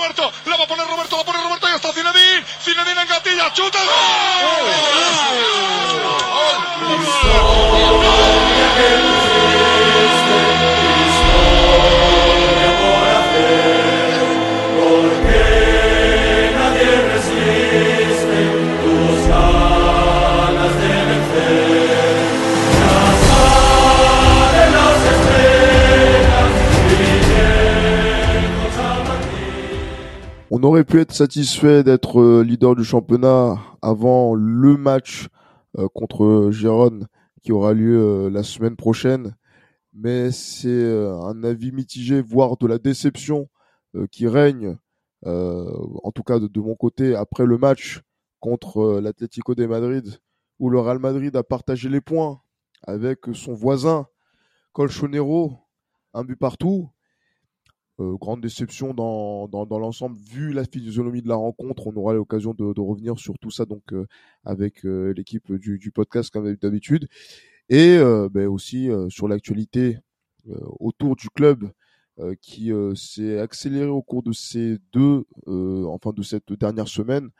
Roberto, On aurait pu être satisfait d'être euh, leader du championnat avant le match euh, contre Gérone qui aura lieu euh, la semaine prochaine, mais c'est un avis mitigé, voire de la déception qui règne, en tout cas de, mon côté, après le match contre l'Atlético de Madrid, où le Real Madrid a partagé les points avec son voisin Colchonero, un but partout, euh, grande déception dans, dans, l'ensemble. Vu la physionomie de la rencontre, on aura l'occasion de, revenir sur tout ça donc euh, avec euh, l'équipe du, du, podcast comme d'habitude. Et ben aussi sur l'actualité autour du club qui s'est accéléré au cours de ces deux, enfin de cette dernière semaine,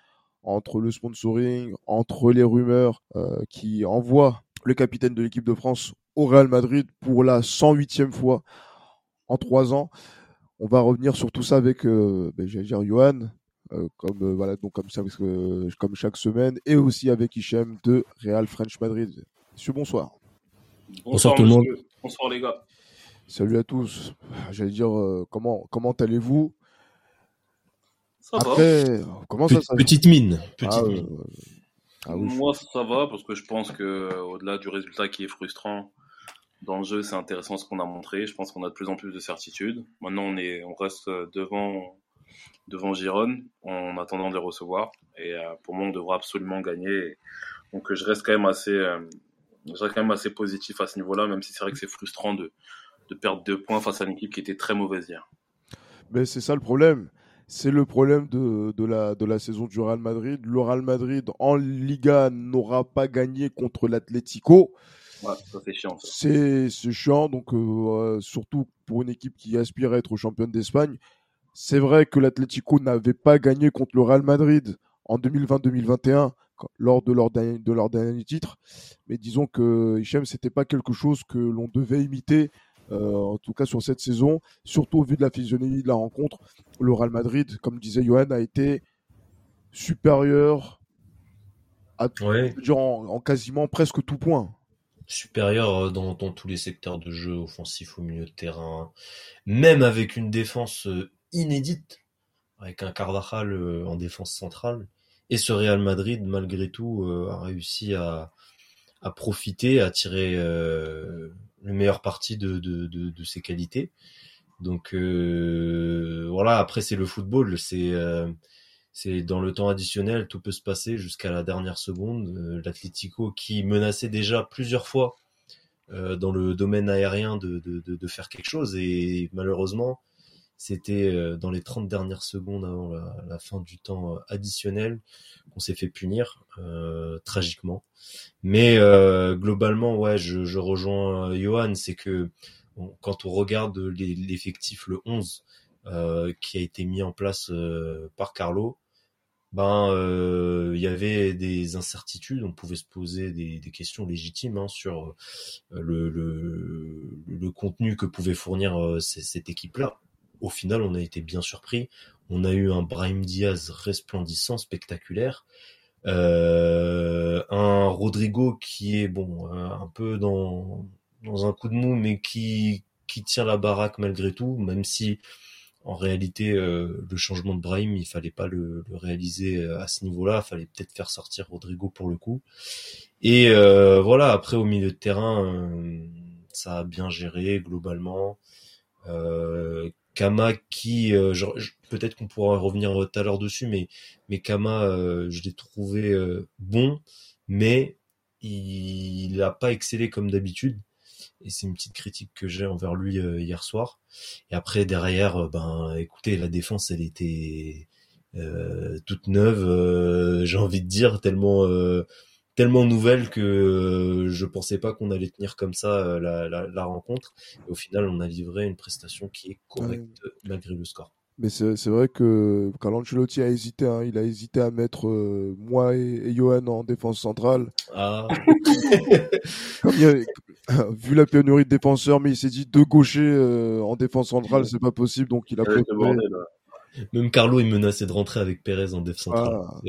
entre le sponsoring, entre les rumeurs qui envoient le capitaine de l'équipe de France au Real Madrid pour la 108e fois en trois ans. On va revenir sur tout ça avec, euh, ben, dire Johan, euh, comme euh, voilà donc comme ça comme chaque semaine, et aussi avec Hichem de Real French Madrid. Monsieur, bonsoir. Bonsoir, tout le monde. Bonsoir les gars. Salut à tous. J'allais dire comment comment allez-vous? Ça va. Comment ça, Petite mine. Ah, ah Moi ça va parce que je pense que au-delà du résultat qui est frustrant, dans le jeu, c'est intéressant ce qu'on a montré. Je pense qu'on a de plus en plus de certitudes. Maintenant, on, est, on reste devant, devant en attendant de les recevoir. Et euh, pour moi, on devra absolument gagner. Donc, je reste quand même assez, euh, je reste quand même assez positif à ce niveau-là, même si c'est vrai que c'est frustrant de, de perdre deux points face à une équipe qui était très mauvaise hier. Mais c'est ça le problème. C'est le problème de, de, la, de la saison du Real Madrid. Le Real Madrid en Liga n'aura pas gagné contre l'Atlético. C'est chiant. donc euh, surtout pour une équipe qui aspire à être championne d'Espagne. C'est vrai que l'Atlético n'avait pas gagné contre le Real Madrid en 2020-2021 lors de leur, dernier, de leur dernier titre, mais disons que Hichem, c'était pas quelque chose que l'on devait imiter, euh, en tout cas sur cette saison, surtout au vu de la physionomie de la rencontre. Le Real Madrid, comme disait Johan, a été supérieur à, en quasiment presque tout point supérieur euh, dans, tous les secteurs de jeu, offensif au milieu de terrain, même avec une défense euh, inédite, avec un Carvajal euh, en défense centrale. Et ce Real Madrid, malgré tout, a réussi à, profiter, à tirer le meilleur parti de, de, ses qualités. Donc voilà, après c'est le football, c'est c'est dans le temps additionnel, tout peut se passer jusqu'à la dernière seconde. Euh, L'Atlético qui menaçait déjà plusieurs fois euh, dans le domaine aérien de, de, de, faire quelque chose et malheureusement c'était euh, dans les 30 dernières secondes avant la, fin du temps additionnel qu'on s'est fait punir tragiquement. Mais globalement, ouais, je, je rejoins Johan, c'est que quand on regarde l'effectif le 11 qui a été mis en place par Carlo, ben euh, il y avait des incertitudes, on pouvait se poser des, des questions légitimes hein, sur euh, le, le, le, contenu que pouvait fournir euh, cette équipe-là. Au final, on a été bien surpris. On a eu un Brahim Diaz resplendissant, spectaculaire. Euh, un Rodrigo qui est bon un peu dans dans un coup de mou mais qui qui tient la baraque malgré tout même si en réalité, euh, le changement de Brahim, il fallait pas le, réaliser euh, à ce niveau-là. Il fallait peut-être faire sortir Rodrigo pour le coup. Et euh, voilà, après au milieu de terrain, ça a bien géré globalement. Kama qui, peut-être qu'on pourra revenir tout à l'heure dessus, mais mais Kama, je l'ai trouvé bon, mais il n'a pas excellé comme d'habitude et c'est une petite critique que j'ai envers lui euh, hier soir. Et après derrière, euh, ben écoutez, la défense elle était euh, toute neuve, j'ai envie de dire tellement tellement nouvelle que je pensais pas qu'on allait tenir comme ça la, la, la, rencontre. Et au final, on a livré une prestation qui est correcte malgré le score. Mais c'est vrai que Carlo Ancelotti a hésité. Hein. Il a hésité à mettre euh, moi et, Johan en défense centrale. Ah. vu la pénurie de défenseurs, mais il s'est dit deux gauchers euh, en défense centrale, c'est pas possible, donc il a préféré. Même Carlo, il menaçait de rentrer avec Pérez en défense centrale. Ah.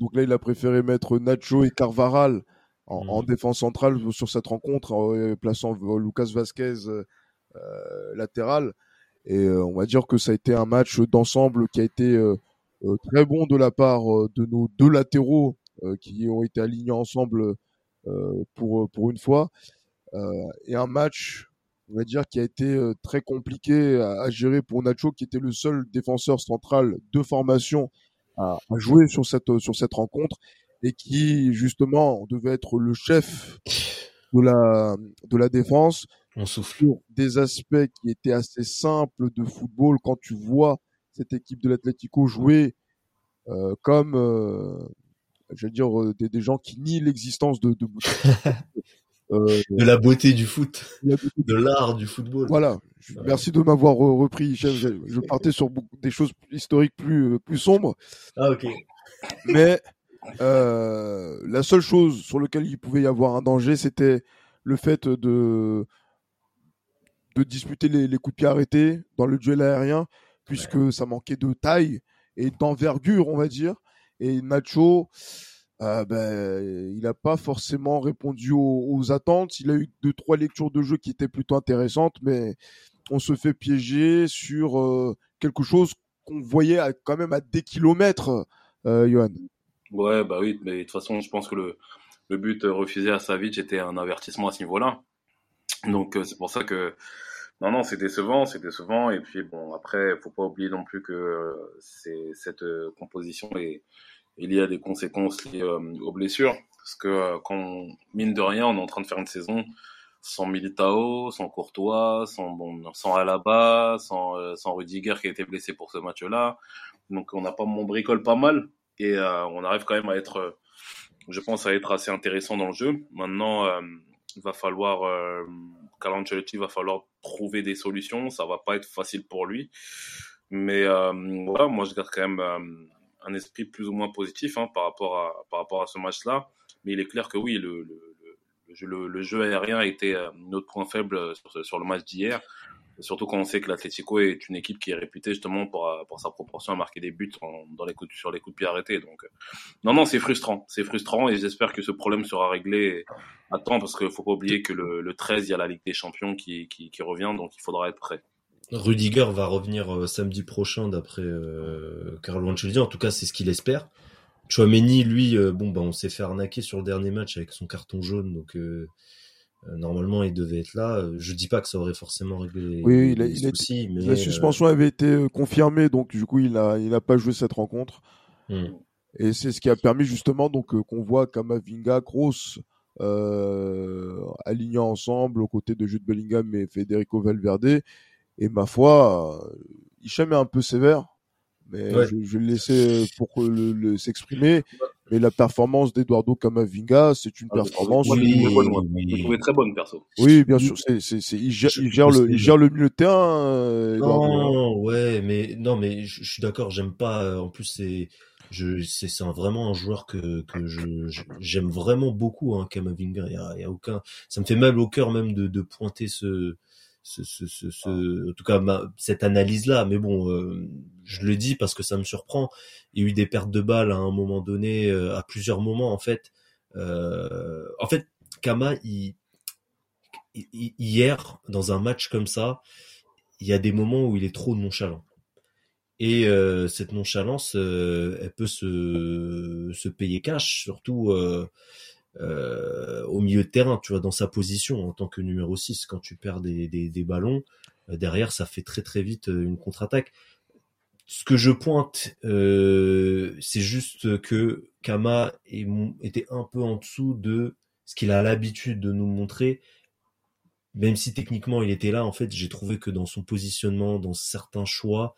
donc là, il a préféré mettre Nacho et Carvaral en, mm. défense centrale sur cette rencontre, en plaçant Lucas Vasquez euh, latéral. Et euh, on va dire que ça a été un match d'ensemble qui a été euh, euh, très bon de la part de nos deux latéraux qui ont été alignés ensemble pour, pour une fois. et un match, on va dire, qui a été très compliqué à, gérer pour Nacho, qui était le seul défenseur central de formation à, à, jouer sur cette, sur cette rencontre et qui, justement, devait être le chef de la, de la défense. On souffle. des aspects qui étaient assez simples de football quand tu vois cette équipe de l'Atlético jouer euh, comme, euh, je veux dire, euh, des, des, gens qui nient l'existence de, de, euh, de la beauté du foot, de l'art du football. Voilà. Merci de m'avoir repris, chef. Je, partais sur des choses historiques plus plus sombres. Ah ok. Mais euh, la seule chose sur laquelle il pouvait y avoir un danger, c'était le fait de de disputer les, les, coups de pied arrêtés dans le duel aérien, puisque ça manquait de taille et d'envergure, on va dire. Et Nacho, euh, ben, il n'a pas forcément répondu aux, attentes. Il a eu deux, trois lectures de jeu qui étaient plutôt intéressantes, mais on se fait piéger sur euh, quelque chose qu'on voyait quand même à des kilomètres, euh, Johan. Ouais, bah oui, mais de toute façon, je pense que le, le but refusé à Savic était un avertissement à ce niveau-là. Donc euh, c'est pour ça que non non c'est décevant, c'est décevant et puis bon après faut pas oublier non plus que euh, c'est cette euh, composition est, il y a des conséquences liées aux blessures parce que quand mine de rien on est en train de faire une saison sans Militao, sans Courtois, sans bon sans Alaba, sans sans Rudiger qui a été blessé pour ce match-là. Donc on n'a pas mon bricole pas mal et on arrive quand même à être je pense à être assez intéressant dans le jeu. Maintenant il va falloir euh, va falloir trouver des solutions. Ça va pas être facile pour lui, mais euh, voilà, moi je garde quand même euh, un esprit plus ou moins positif hein, par rapport à par rapport à ce match-là. Mais il est clair que oui, le, le, le, jeu aérien a été euh, notre point faible sur le match d'hier. Surtout quand on sait que l'Atlético est une équipe qui est réputée justement pour, euh, pour sa proportion à marquer des buts dans les coups, sur les coups de pied arrêtés. Donc, euh, non, non, c'est frustrant. C'est frustrant et j'espère que ce problème sera réglé à temps parce qu'il faut pas oublier que le, le 13, il y a la Ligue des Champions qui, qui, revient, donc il faudra être prêt. Rudiger va revenir euh, samedi prochain d'après euh, Carlo Ancelotti. En tout cas, c'est ce qu'il espère. Chouameni, lui, bon, bah, on s'est fait arnaquer sur le dernier match avec son carton jaune, donc normalement, il devait être là. Euh, je dis pas que ça aurait forcément réglé oui, les, soucis, mais la euh, suspension avait été confirmée, donc du coup, il a, il n'a pas joué cette rencontre. Hmm. Et c'est ce qui a permis justement donc qu'on voit Kamavinga, Kroos euh, alignés ensemble aux côtés de Jude Bellingham et Federico Valverde. Et ma foi, Hicham est un peu sévère, mais je, je, vais le laisser pour le, le s'exprimer. Mais la performance d'Eduardo Camavinga, c'est une ah, performance. Oui, oui, très bonne perso. Oui, bien sûr. C'est, c'est, il, gère, il gère le, il gère le milieu de terrain. Euh, non, ouais, mais non, mais je, suis d'accord. J'aime pas. Euh, en plus, c'est, je, c'est, c'est vraiment un joueur que que je, j'aime vraiment beaucoup, hein, Camavinga. Il y a, y a, aucun. Ça me fait mal au cœur même de, de pointer ce ce, ce, ce, ce, en tout cas cette analyse là mais bon euh, je le dis parce que ça me surprend. Il y a eu des pertes de balles à un moment donné euh, à plusieurs moments en fait. Euh, en fait Kama il, hier dans un match comme ça il y a des moments où il est trop nonchalant. Et cette nonchalance elle peut se se payer cash surtout euh, au milieu de terrain, tu vois, dans sa position en tant que numéro 6, quand tu perds des, des, des ballons, euh, derrière, ça fait très très vite euh, une contre-attaque. Ce que je pointe, euh, c'est juste que Kama était un peu en dessous de ce qu'il a l'habitude de nous montrer. Même si techniquement il était là, en fait, j'ai trouvé que dans son positionnement, dans certains choix,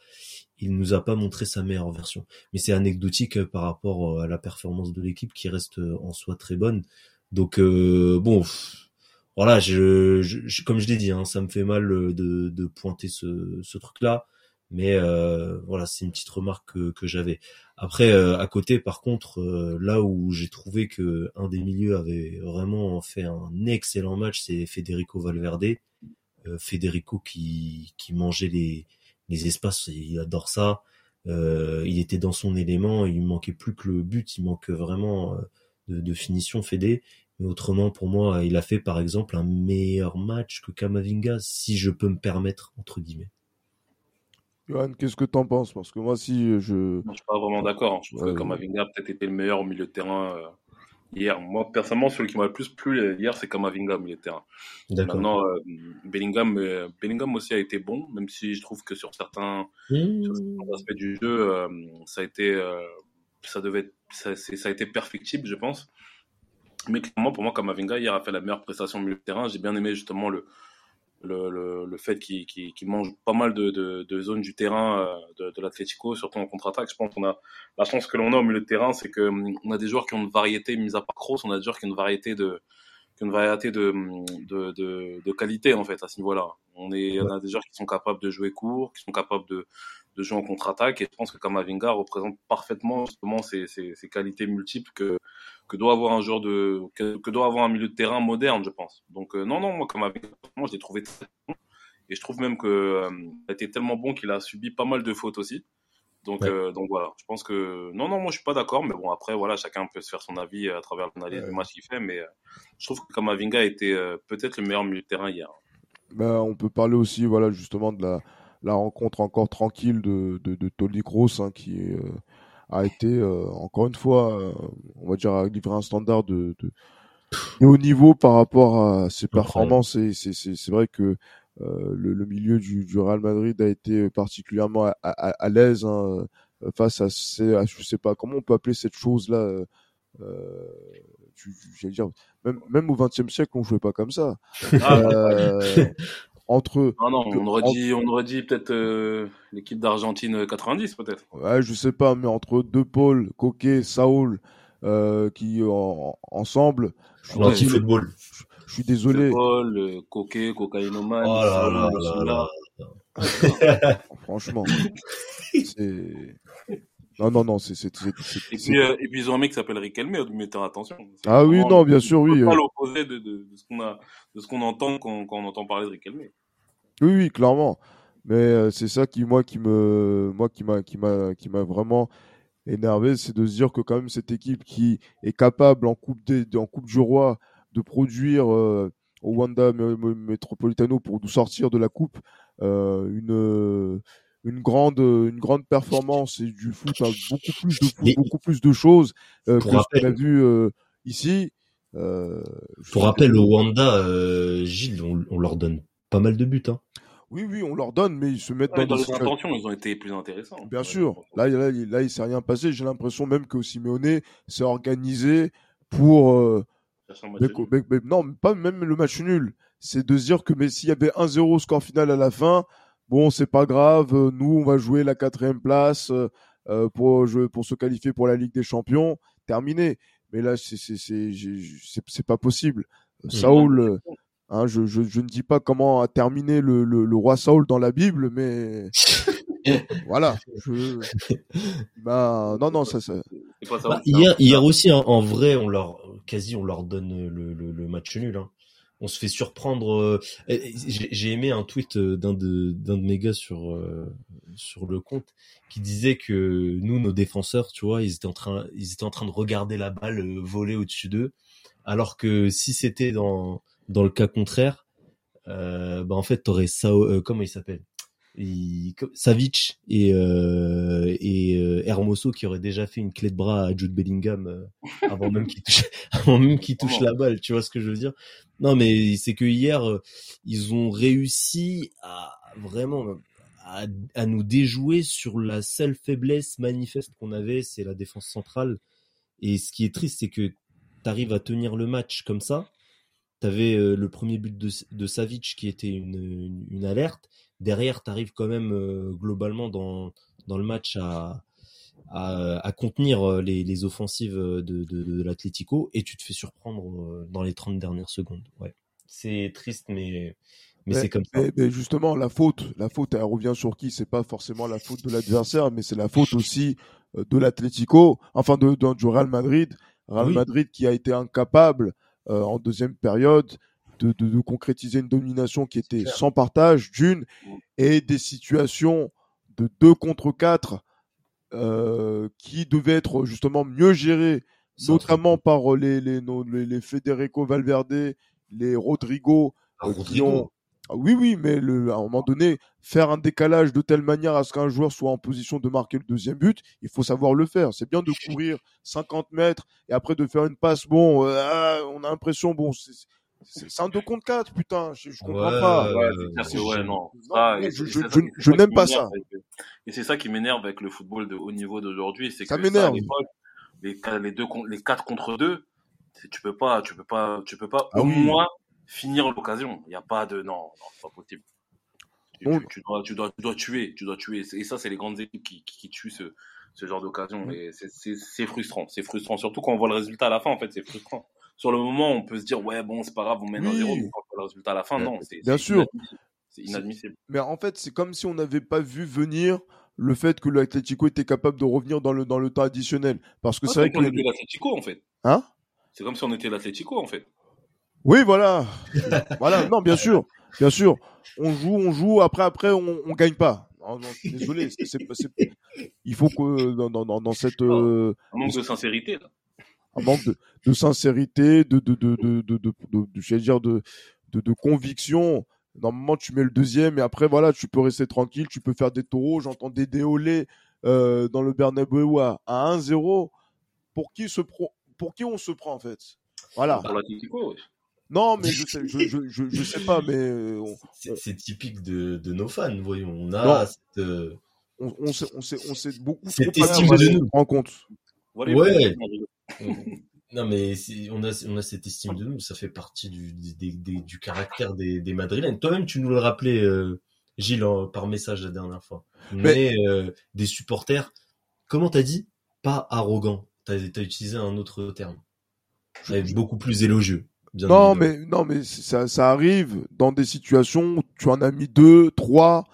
il nous a pas montré sa meilleure version. Mais c'est anecdotique euh, par rapport euh, à la performance de l'équipe qui reste euh, en soi très bonne. Donc bon, voilà, je, comme je l'ai dit, hein, ça me fait mal de, de pointer ce, ce truc-là. Mais euh, voilà, c'est une petite remarque que, que j'avais. Après, euh, à côté, par contre, euh, là où j'ai trouvé que un des milieux avait vraiment fait un excellent match, c'est Federico Valverde. Federico qui, qui mangeait les, les espaces, il adore ça. il était dans son élément, il manquait plus que le but, il manque vraiment de, de finition Fede. Mais autrement, pour moi, il a fait par exemple un meilleur match que Kamavinga, si je peux me permettre, entre guillemets. Johan, qu'est-ce que tu en penses? Parce que moi, si je. Moi, je suis pas vraiment d'accord. Hein. Je trouve que Kamavinga a peut-être été le meilleur au milieu de terrain euh, hier. Moi, personnellement, celui qui m'a le plus plu hier, c'est milieu de terrain. Maintenant, euh, Bellingham, euh, Bellingham aussi a été bon, même si je trouve que sur certains, mmh. aspects du jeu, ça a été, ça devait, ça, ça, a été perfectible, je pense. Mais clairement, pour moi, Kamavinga hier a fait la meilleure prestation milieu de terrain. J'ai bien aimé justement le le, le, le fait qu'il mange pas mal de, de, de, zones du terrain euh, de, de l'Atlético, surtout en contre-attaque. Je pense qu'on a la chance que l'on a au milieu de terrain, c'est qu'on hum, a des joueurs qui ont une variété, mise à part Kroos, on a des joueurs qui ont une variété de, qui ont une variété hum, de, de qualité en fait à ce niveau-là. On, est, on a des joueurs qui sont capables de jouer court, qui sont capables de, de jouer en contre-attaque. Et je pense que Kamavinga représente parfaitement justement ces, ces, ces, qualités multiples que, que doit avoir un joueur de, que, que, doit avoir un milieu de terrain moderne, je pense. Donc, euh, non, non, moi, Kamavinga, moi, je l'ai trouvé très bon. Et je trouve même que euh, a été tellement bon qu'il a subi pas mal de fautes aussi. Donc, euh, donc voilà, je pense que non, non, moi je suis pas d'accord, mais bon après voilà, chacun peut se faire son avis à travers l'analyse du match qu'il fait, mais je trouve que Kamavinga était peut-être le meilleur milieu de terrain hier. Ben, on peut parler aussi voilà justement de la la rencontre encore tranquille de, de, de Tony Kroos, hein, qui euh, a été, euh, encore une fois, euh, on va dire, à livrer un standard de, de, haut niveau par rapport à ses performances. Et c'est vrai que le, le, milieu du, du, Real Madrid a été particulièrement à, à, à l'aise hein, face à, ces, à, je sais pas comment on peut appeler cette chose là. Euh, dire, même, même au XXe siècle, on jouait pas comme ça. Ah, euh, entre. Ah non, on aurait dit, on aurait dit peut-être euh, l'équipe d'Argentine 90 peut-être. Ouais, je sais pas, mais entre deux Paul, Coquet, Saoul, euh, qui ensemble. Je suis, football. Je, suis désolé. Paul, euh, Coquet, cocaïnoman. Oh là là là là. Franchement, c'est. Non, non, non, c'est. Et, puis, euh, et puis ils ont un mec qui s'appelle Riquelme, mettez attention. Ah oui, non, bien sûr, oui. Pas l'opposé de, de, de, ce qu'on a, de ce qu'on entend quand, quand, on entend parler de Riquelme. Oui, oui, clairement. Mais euh, c'est ça qui, moi, qui me, moi, qui m'a, qui m'a, qui m'a vraiment énervé, c'est de se dire que quand même cette équipe qui est capable en coupe des, en coupe du roi de produire euh, au Wanda Metropolitano pour nous sortir de la coupe une une grande une grande performance et du foot beaucoup plus de foot, beaucoup plus de choses euh, que ce qu'on a vu euh, ici. Euh, pour rappel, au Wanda, euh, Gilles, on, on, leur donne pas mal de buts. Hein. Oui, oui, on leur donne, mais ils se mettent dans, dans les intentions, ils ont été plus intéressants. Bien sûr. Là, là, là, il s'est rien passé. J'ai l'impression même que Simeone s'est organisé pour. Euh, non, pas même le match nul. C'est de se dire que mais s'il y avait 1-0 score final à la fin, bon, c'est pas grave, euh, nous, on va jouer la quatrième place euh, euh, pour, pour se qualifier pour la Ligue des Champions, terminé. Mais là, c'est c'est pas possible. Mmh. Saoul, hein, je, je, je, ne dis pas comment a terminé le, le, le roi Saoul dans la Bible, mais voilà. Je... Bah, non, non, ça. ça... Bah, hier, hier aussi, hein, en vrai, on leur quasi on leur donne le, le, le match nul. Hein on se fait surprendre. Euh, j'ai aimé un tweet euh, d'un de d'un de mes gars sur euh, sur le compte qui disait que nous, nos défenseurs, tu vois, ils étaient en train ils étaient en train de regarder la balle voler au-dessus d'eux, alors que si c'était dans dans le cas contraire, euh, bah en fait t'aurais ça comment il s'appelle? Savic et euh, et euh, Hermoso qui auraient déjà fait une clé de bras à Jude Bellingham euh, avant même qu'il touche avant même touche la balle tu vois ce que je veux dire? Non mais c'est que hier euh, ils ont réussi à vraiment à, à, nous déjouer sur la seule faiblesse manifeste qu'on avait c'est la défense centrale. Et ce qui est triste c'est que tu arrives à tenir le match comme ça T'avais euh, le premier but de, de Savic qui était une, une, une alerte derrière, tu arrives quand même euh, globalement dans, dans le match à, à, à contenir euh, les, les offensives de, de, de l'Atlético et tu te fais surprendre dans les 30 dernières secondes. Ouais. C'est triste, mais Mais, c'est comme ça. Mais, justement, la faute, la faute, elle revient sur qui? C'est pas forcément la faute de l'adversaire, mais c'est la faute aussi de l'Atlético, enfin de, de, du Real Madrid. Real Madrid qui a été incapable euh, en deuxième période de, de, de, concrétiser une domination qui était sans partage, d'une, et des situations de 2 contre 4 euh, qui devaient être justement mieux gérées, notamment par les, les, les, les Federico Valverde, les Rodrigo, ah, qui ont oui, oui, mais le, à un moment donné, faire un décalage de telle manière à ce qu'un joueur soit en position de marquer le deuxième but, il faut savoir le faire. C'est bien de courir 50 mètres et après de faire une passe. Bon, euh, ah, on a l'impression, bon, c'est un 2 contre 4, putain, je, je comprends pas. Ouais, non. je, n'aime pas ça. Et c'est ça qui m'énerve avec le football de haut niveau d'aujourd'hui, c'est que ça m'énerve. Les, les deux, les 4 contre 2, tu peux pas, tu peux pas, tu peux pas ah au moins finir l'occasion. Il n'y a pas de non, non c'est pas possible. Tu, dois, tu, dois, tu dois tuer, tu dois tuer. Et ça, c'est les grandes équipes qui, qui, tuent ce, ce genre d'occasion. Et c'est frustrant, c'est frustrant. Surtout quand on voit le résultat à la fin, en fait, c'est frustrant. Sur le moment, on peut se dire ouais bon, c'est pas grave, on mène un zéro. Mais quand on voit le résultat à la fin, non, c'est bien sûr. C'est inadmissible. Mais en fait, c'est comme si on n'avait pas vu venir le fait que l'Atlético était capable de revenir dans le dans le temps additionnel. Parce que c'est vrai que. On était l'Atlético en fait. Hein? C'est comme si on était l'Atlético en fait. Oui, voilà. voilà, non, bien sûr. Bien sûr. On joue, on joue, après, après, on, on gagne pas. Oh, non, désolé, il faut que dans, dans, dans cette. Euh, un manque de sincérité, là. Un manque de, de sincérité, de, de, de, de, de, de, de, dire, de, de, de conviction. Normalement, tu mets le deuxième et après, voilà, tu peux rester tranquille, tu peux faire des taureaux. J'entends des déolés euh, dans le Bernabeu à, 1-0. Pour qui, se pour qui on se prend, en fait? Voilà. Pour l'Atlético, oui. Non, mais je sais, je, je, je, sais pas, mais euh, c'est typique de, de, nos fans. Voyons, on a cette, euh, on, on, sait, on sait, on sait beaucoup. Cette estime de nous. Rend compte. Ouais. non, mais on a, on a cette estime de nous. Ça fait partie du, du, du caractère des, des Madrilènes. Toi-même, tu nous le rappelais, euh, Gilles, par message la dernière fois. Mais, euh, des supporters, comment t'as dit? Pas arrogant. T'as as utilisé un autre terme. Beaucoup plus élogieux non, mais non, mais ça, ça arrive dans des situations où tu en as mis deux, trois,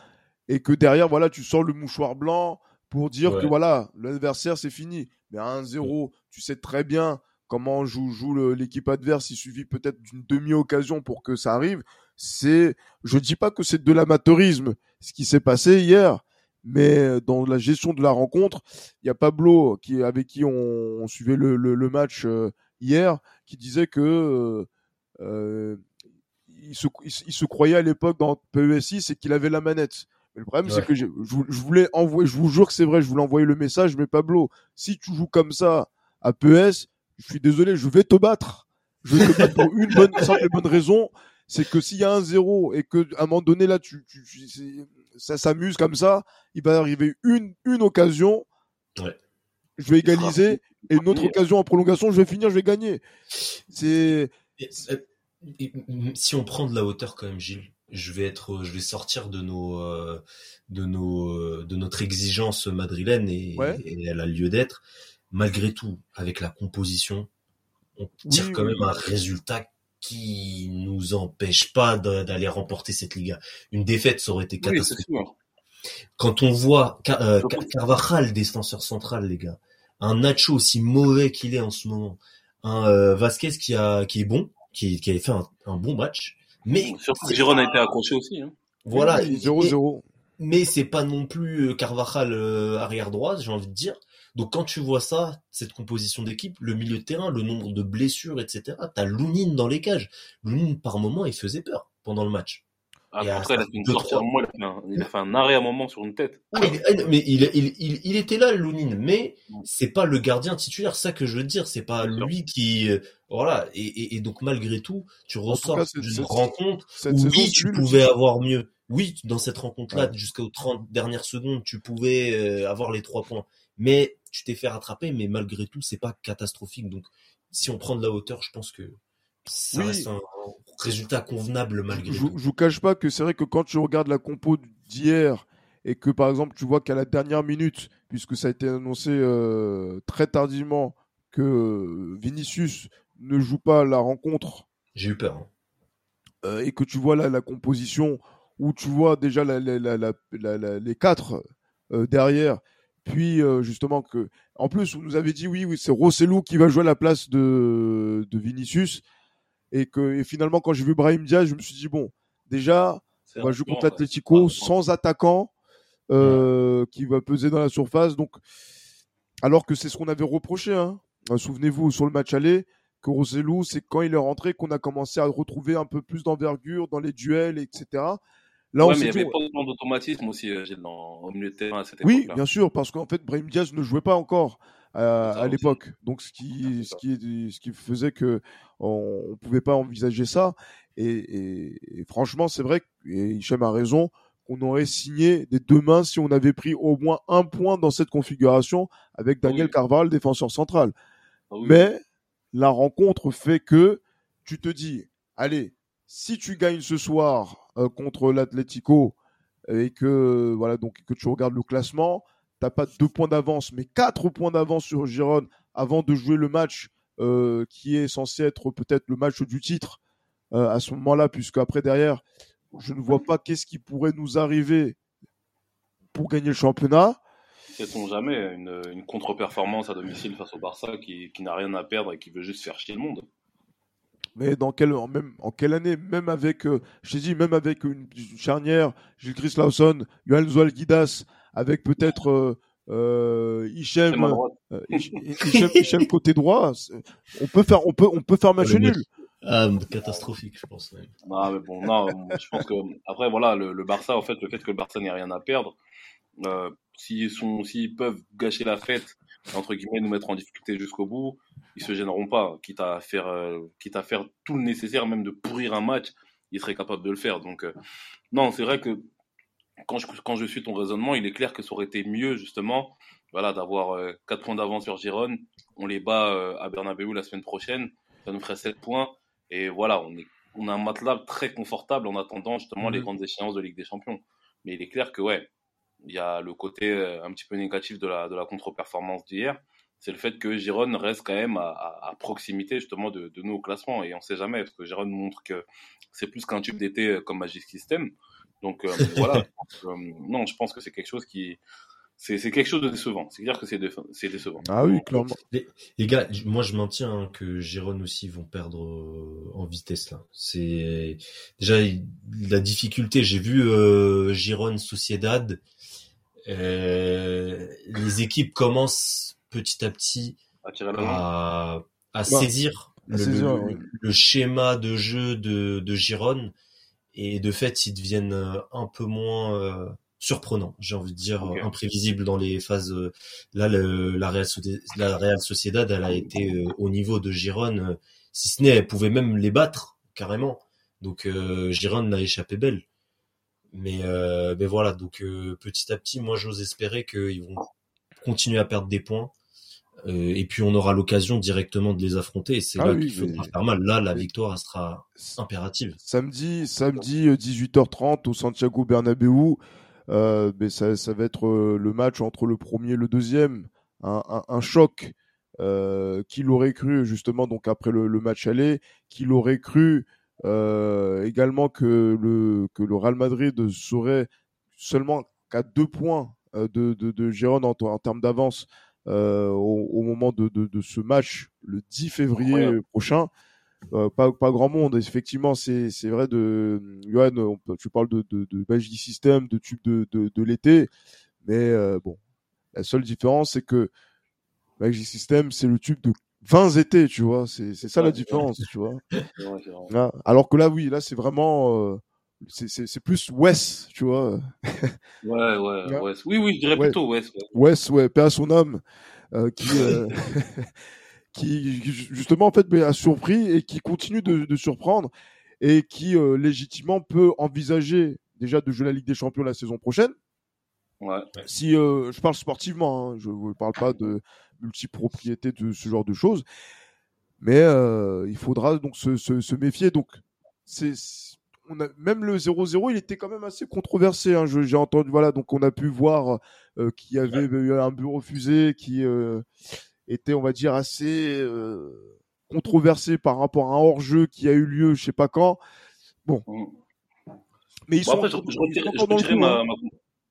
et que derrière, voilà, tu sors le mouchoir blanc pour dire que voilà, l'adversaire c'est fini. Mais à 1-0, tu sais très bien comment joue, joue l'équipe adverse. Il suffit peut-être d'une demi-occasion pour que ça arrive. C'est, je dis pas que c'est de l'amateurisme, ce qui s'est passé hier, mais dans la gestion de la rencontre, il y a Pablo qui avec qui on, suivait le, le, match euh, hier, qui disait que euh, euh, il, se, il, se, croyait à l'époque dans PES6 et qu'il avait la manette. Mais le problème, c'est que je, je, voulais envoyer, je vous jure que c'est vrai, je voulais envoyer le message, mais Pablo, si tu joues comme ça à PES, je suis désolé, je vais te battre. Je vais te battre pour une bonne, simple bonne raison, c'est que s'il y a un zéro et que à un moment donné là, tu, tu, ça s'amuse comme ça, il va arriver une, une occasion. Ouais je vais égaliser et une autre occasion en prolongation, je vais finir, je vais gagner. C'est si on prend de la hauteur quand même, Gilles, je vais être, je vais sortir de nos, euh, de nos, euh, de notre exigence madrilène et, elle a lieu d'être. Malgré tout, avec la composition, on tire quand même un résultat qui nous empêche pas d'aller remporter cette Liga. Une défaite, ça aurait été catastrophique. Quand on voit euh, Carvajal, défenseur central, les gars, un Nacho aussi mauvais qu'il est en ce moment, un euh, Vasquez qui a qui est bon, qui, qui avait fait un, un bon match, mais surtout Giron a été accroché aussi. Hein. Voilà, 0-0. Mais c'est pas non plus euh, Carvajal euh, arrière droite, j'ai envie de dire. Donc quand tu vois ça, cette composition d'équipe, le milieu de terrain, le nombre de blessures, etc. T'as Lounine dans les cages. Lounine par moment, il faisait peur pendant le match. Ah, après, il a fait une sortie il a fait, un, arrêt à un moment sur une tête. Ah, mais il, il, il, il, était là, Lounine, mais c'est pas le gardien titulaire, ça que je veux dire, c'est pas lui qui, euh, voilà, et, et, et, donc malgré tout, tu ressors d'une rencontre où oui, tu pouvais avoir mieux. Oui, dans cette rencontre-là, jusqu'aux 30 dernières secondes, tu pouvais euh, avoir les trois points, mais tu t'es fait rattraper, mais malgré tout, c'est pas catastrophique. Donc, si on prend de la hauteur, je pense que ça reste un résultat convenable malgré je, tout. Je vous cache pas que c'est vrai que quand tu regardes la compo d'hier et que par exemple tu vois qu'à la dernière minute, puisque ça a été annoncé euh, très tardivement que Vinicius ne joue pas la rencontre. J'ai eu peur. Hein. et que tu vois là la composition où tu vois déjà les quatre derrière, puis justement que, en plus, vous nous avez dit oui, oui, c'est Rossellou qui va jouer à la place de, de Vinicius, et que et finalement quand j'ai vu Brahim Diaz, je me suis dit bon, déjà on va jouer contre l'Atlético sans attaquant qui va peser dans la surface, donc alors que c'est ce qu'on avait reproché. Hein. Souvenez-vous sur le match aller que Rossellou, c'est quand il est rentré qu'on a commencé à retrouver un peu plus d'envergure dans les duels, etc. Là, ouais, mais il y avait pas autant d'automatisme aussi, euh, dans, au milieu de terrain à cette. Oui, bien sûr, parce qu'en fait, Brahim Diaz ne jouait pas encore à l'époque. Donc, ce qui, ce, qui, ce qui faisait que on, ne pouvait pas envisager ça. Et, et, franchement, c'est vrai, et Hichem a raison, qu'on aurait signé des deux mains si on avait pris au moins un point dans cette configuration avec ah Daniel Carval, défenseur central. Ah mais la rencontre fait que tu te dis, allez, si tu gagnes ce soir euh, contre l'Atlético et que voilà donc que tu regardes le classement, t'as pas deux points d'avance, mais quatre points d'avance sur Giron avant de jouer le match euh, qui est censé être peut-être le match du titre euh, à ce moment-là, puisque après derrière, je ne vois pas qu'est-ce qui pourrait nous arriver pour gagner le championnat. Sait-on jamais une, contre-performance à domicile face au Barça qui, qui n'a rien à perdre et qui veut juste faire chier le monde mais dans quelle, en, même, en quelle année, même avec, euh, je t'ai dit, même avec une, charnière, Gilles Chris Lawson, Johan Guidas, avec peut-être euh, euh, Hichem, euh, côté droit, on peut faire, on peut, on peut faire match nul. Ah, catastrophique, je pense. Ah, mais bon, non, je pense que après, voilà, le, le, Barça, en fait, le fait que le Barça n'ait rien à perdre, euh, s'ils sont, s'ils peuvent gâcher la fête, entre guillemets, nous mettre en difficulté jusqu'au bout, ils se gêneront pas, quitte à faire, euh, quitte à faire tout le nécessaire, même de pourrir un match, ils seraient capables de le faire. Donc, euh, non, c'est vrai que quand je, quand je suis ton raisonnement, il est clair que ça aurait été mieux, justement, voilà, d'avoir euh, 4 points d'avance sur Giron. On les bat euh, à Bernabeu la semaine prochaine. Ça nous ferait 7 points. Et voilà, on, est, on a un matelas très confortable en attendant, justement, les mhm. grandes échéances de Ligue des Champions. Mais il est clair que, ouais, il y a le côté euh, un petit peu négatif de la, de la contre-performance d'hier. C'est le fait que Giron reste quand même à, à, proximité justement de, de, nous au classement. Et on sait jamais, parce que Giron montre que c'est plus qu'un tube d'été euh, comme Magic System. Donc euh, voilà, non, je pense que c'est quelque chose qui, c'est quelque chose de décevant. C'est clair que c'est décevant. Ah oui, clairement. Les, gars, moi je maintiens hein, que Giron aussi vont perdre en vitesse là. C'est déjà la difficulté. J'ai vu euh, Giron Sociedad euh, les équipes commencent petit à petit à, à saisir, le, schéma de jeu de, de Giron et de fait ils deviennent euh, un peu moins euh, surprenants, j'ai envie de dire imprévisible imprévisibles dans les phases. là, le, la, Real, la Real Sociedad, elle a été au niveau de Giron, si ce n'est, elle pouvait même les battre carrément. Donc Giron n'a échappé belle. Mais, euh, mais voilà, donc euh, petit à petit, moi j'ose espérer qu'ils vont continuer à perdre des points. Euh, et puis on aura l'occasion directement de les affronter. Et c'est ah là qu'il faudra faire mal. Là, la victoire sera impérative. Samedi, samedi 18h30 euh, au Santiago Bernabéu. Euh, mais ça, ça, va être euh, le match entre le premier et le deuxième. Un, un, un choc. Euh, qui l'aurait cru justement donc après le, le match aller, qui l'aurait cru également que le, que le Real Madrid serait seulement qu'à deux points de, de, de Gérone en, en termes d'avance euh, au, au, moment de, de, de, ce match le 10 février prochain. Euh, pas, pas grand monde. Effectivement, c'est, c'est vrai de Johan, tu parles de, de, de Magic System, de tube de, de, de l'été, mais euh, bon, la seule différence, c'est que Magic System, c'est le tube de 20 étés, tu vois. C'est, c'est ça la différence, tu vois. Ah, alors que là, oui, là, c'est vraiment. C'est, c'est, c'est plus Wes, tu vois. ouais, ouais, Wes. Oui, oui, je dirais plutôt Wes. Ouais. Wes, ouais, paix à son âme, euh, qui, euh, qui, justement, en fait, a surpris et qui continue de, de surprendre et qui, euh, légitimement, peut envisager déjà de jouer la Ligue des Champions la saison prochaine. Ouais. Si euh, je parle sportivement, hein, je ne parle pas de multipropriété de ce genre de choses. Mais euh, il faudra donc se, se, se méfier. Donc, c'est on a, même le 0-0, il était quand même assez controversé. Hein. J'ai entendu, voilà, donc on a pu voir euh, qu'il y avait eu un but refusé qui euh, était, on va dire, assez euh, controversé par rapport à un hors-jeu qui a eu lieu, je sais pas quand. Bon. Mm. Mais ils Bon, sont, après, je, je retire- je retirais coup, hein. ma, ma-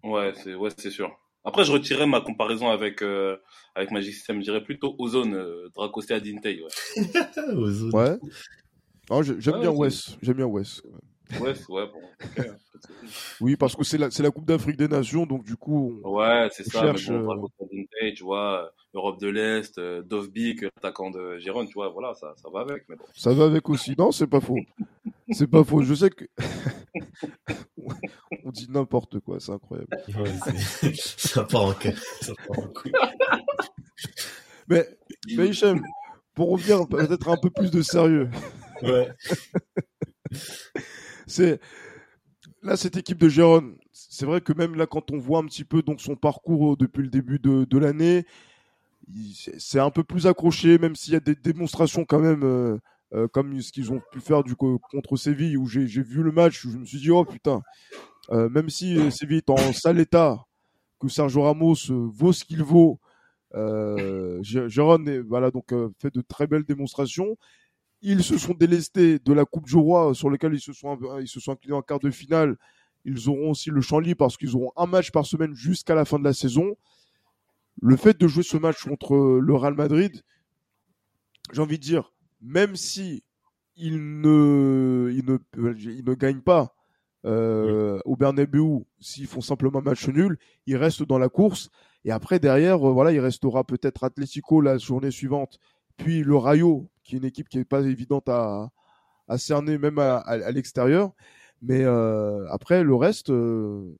Ouais, c'est ouais, sûr. Après, je retirais ma comparaison avec, euh, avec Magic System. Je dirais plutôt Ozone, euh, Dracostea Dintei. Ouais, j'aime Ouais, bien Wes. J'aime bien Wes. Ouais, ouais, bon. Oui, parce que c'est la, c'est la Coupe d'Afrique des Nations, donc du coup, on, Ouais, c'est ça. cherche. Mais bon, euh, tu vois, euh, Europe de l'Est, euh, Dovbik, attaquant de Gironde, tu vois, voilà, ça, ça va avec. Mais bon. ça va avec aussi. Non, c'est pas faux. C'est pas faux. Je sais que. on dit n'importe quoi, c'est incroyable. Ouais, ça part en ça part en couille. Mais, mais Hichem, pour revenir peut-être un peu plus de sérieux, Ouais. c'est là cette équipe de Gérone. C'est vrai que même là, quand on voit un petit peu donc son parcours euh, depuis le début de, l'année, c'est un peu plus accroché, même s'il y a des démonstrations quand même, euh, euh, comme ce qu'ils ont pu faire contre Séville, où j'ai vu le match, où je me suis dit oh putain, même si Séville est en sale état, que Sergio Ramos vaut ce qu'il vaut. Euh, voilà donc fait de très belles démonstrations. Ils se sont délestés de la Coupe du Roi sur lequel ils se sont inclinés en quart de finale. Ils auront aussi le champ libre parce qu'ils auront un match par semaine jusqu'à la fin de la saison. Le fait de jouer ce match contre le Real Madrid, j'ai envie de dire, même si ils ne, ils ne, ils ne gagnent pas euh, au Bernabeu, s'ils font simplement match nul, ils restent dans la course. Et après, derrière, euh, voilà, il restera peut-être Atlético la journée suivante, puis le Rayo, une équipe qui n'est pas évidente à, cerner, même à, l'extérieur. Mais euh, après, le reste, euh,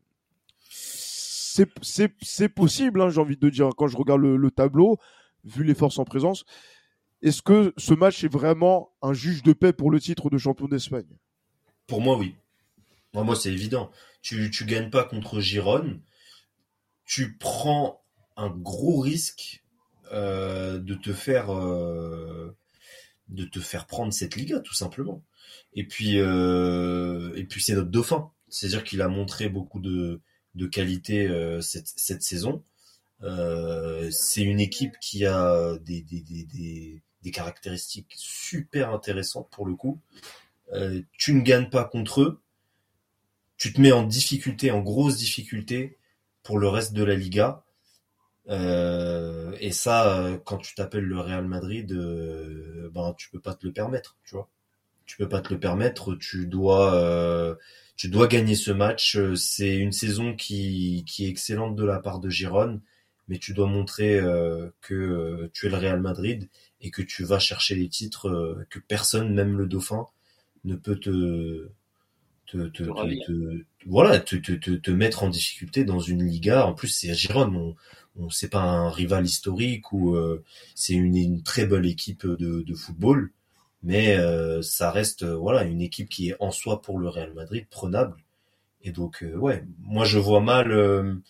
c'est possible, hein, j'ai envie de dire, quand je regarde le, le tableau, vu les forces en présence. Est-ce que ce match est vraiment un juge de paix pour le titre de champion d'Espagne? Pour moi, oui. Moi, moi c'est évident. Tu, tu gagnes pas contre Gironne. Tu prends un gros risque euh, de te faire de te faire prendre cette Liga, tout simplement. Et puis euh, et puis c'est notre dauphin. C'est-à-dire qu'il a montré beaucoup de de qualité euh, cette, cette saison. Euh, c'est une équipe qui a des, des, des, des, caractéristiques super intéressantes pour le coup. Euh, tu ne gagnes pas contre eux, tu te mets en difficulté, en grosse difficulté pour le reste de la Liga. Euh, et ça, euh, quand tu t'appelles le Real Madrid, euh, ben tu peux pas te le permettre, tu vois. Tu peux pas te le permettre. Tu dois, euh, tu dois gagner ce match. C'est une saison qui qui est excellente de la part de Giron, mais tu dois montrer que tu es le Real Madrid et que tu vas chercher les titres que personne, même le Dauphin, ne peut te te, te, Te te- voilà te, te, te, te mettre en difficulté dans une Liga. En plus, c'est Giron. On, on c'est pas un rival historique ou euh, c'est une, une très belle équipe de, de football, mais euh, ça reste euh, voilà une équipe qui est en soi pour le Real Madrid prenable. Et donc ouais, moi je vois mal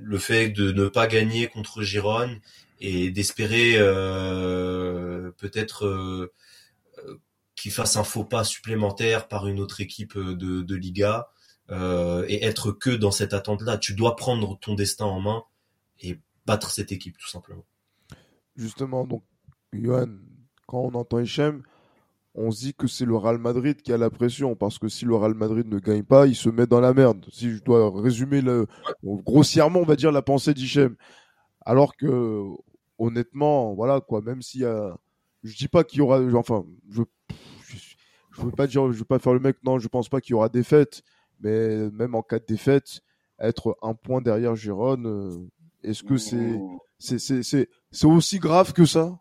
le fait de ne pas gagner contre Giron et d'espérer euh, peut-être euh, qu'il fasse un faux pas supplémentaire par une autre équipe de, de Liga euh, et être que dans cette attente-là. Tu dois prendre ton destin en main et battre cette équipe tout simplement. Justement, donc, Johan, quand on entend Hichem, on se dit que c'est le Real Madrid qui a la pression, parce que si le Real Madrid ne gagne pas, il se met dans la merde. Si je dois résumer grossièrement, on va dire la pensée d'Hichem. Alors que, honnêtement, voilà, quoi, même s'il y a, je dis pas qu'il y aura, enfin, je, je, je veux pas dire, je veux pas faire le mec, non, je pense pas qu'il y aura défaite, mais même en cas de défaite, être un point derrière Gérone, euh, est-ce que c'est, c'est, c'est, c'est, c'est aussi grave que ça?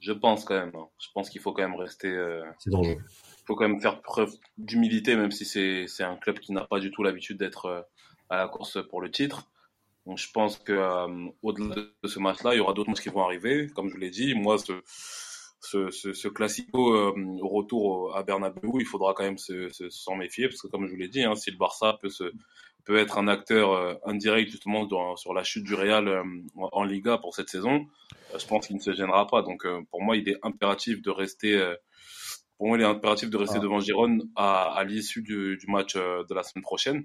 Je pense quand même. hein. Je pense qu'il faut quand même rester. euh, C'est dangereux. Il faut quand même faire preuve d'humilité, même si c'est c'est un club qui n'a pas du tout l'habitude d'être euh, à la course pour le titre. Donc je pense que euh, au-delà de ce match-là, il y aura d'autres matchs qui vont arriver. Comme je vous l'ai dit, moi ce ce, ce, ce classico euh, au retour à Bernabeu, il faudra quand même se, se- s'en méfier parce que comme je vous l'ai dit, hein, si le Barça peut se peut être un acteur euh, indirect justement dans- sur la chute du Real euh, en, Liga pour cette saison, euh, je pense qu'il ne se gênera pas. Donc pour moi, il est impératif de rester pour moi, il est impératif de rester Ah. devant Giron à, à l'issue du, du match de la semaine prochaine.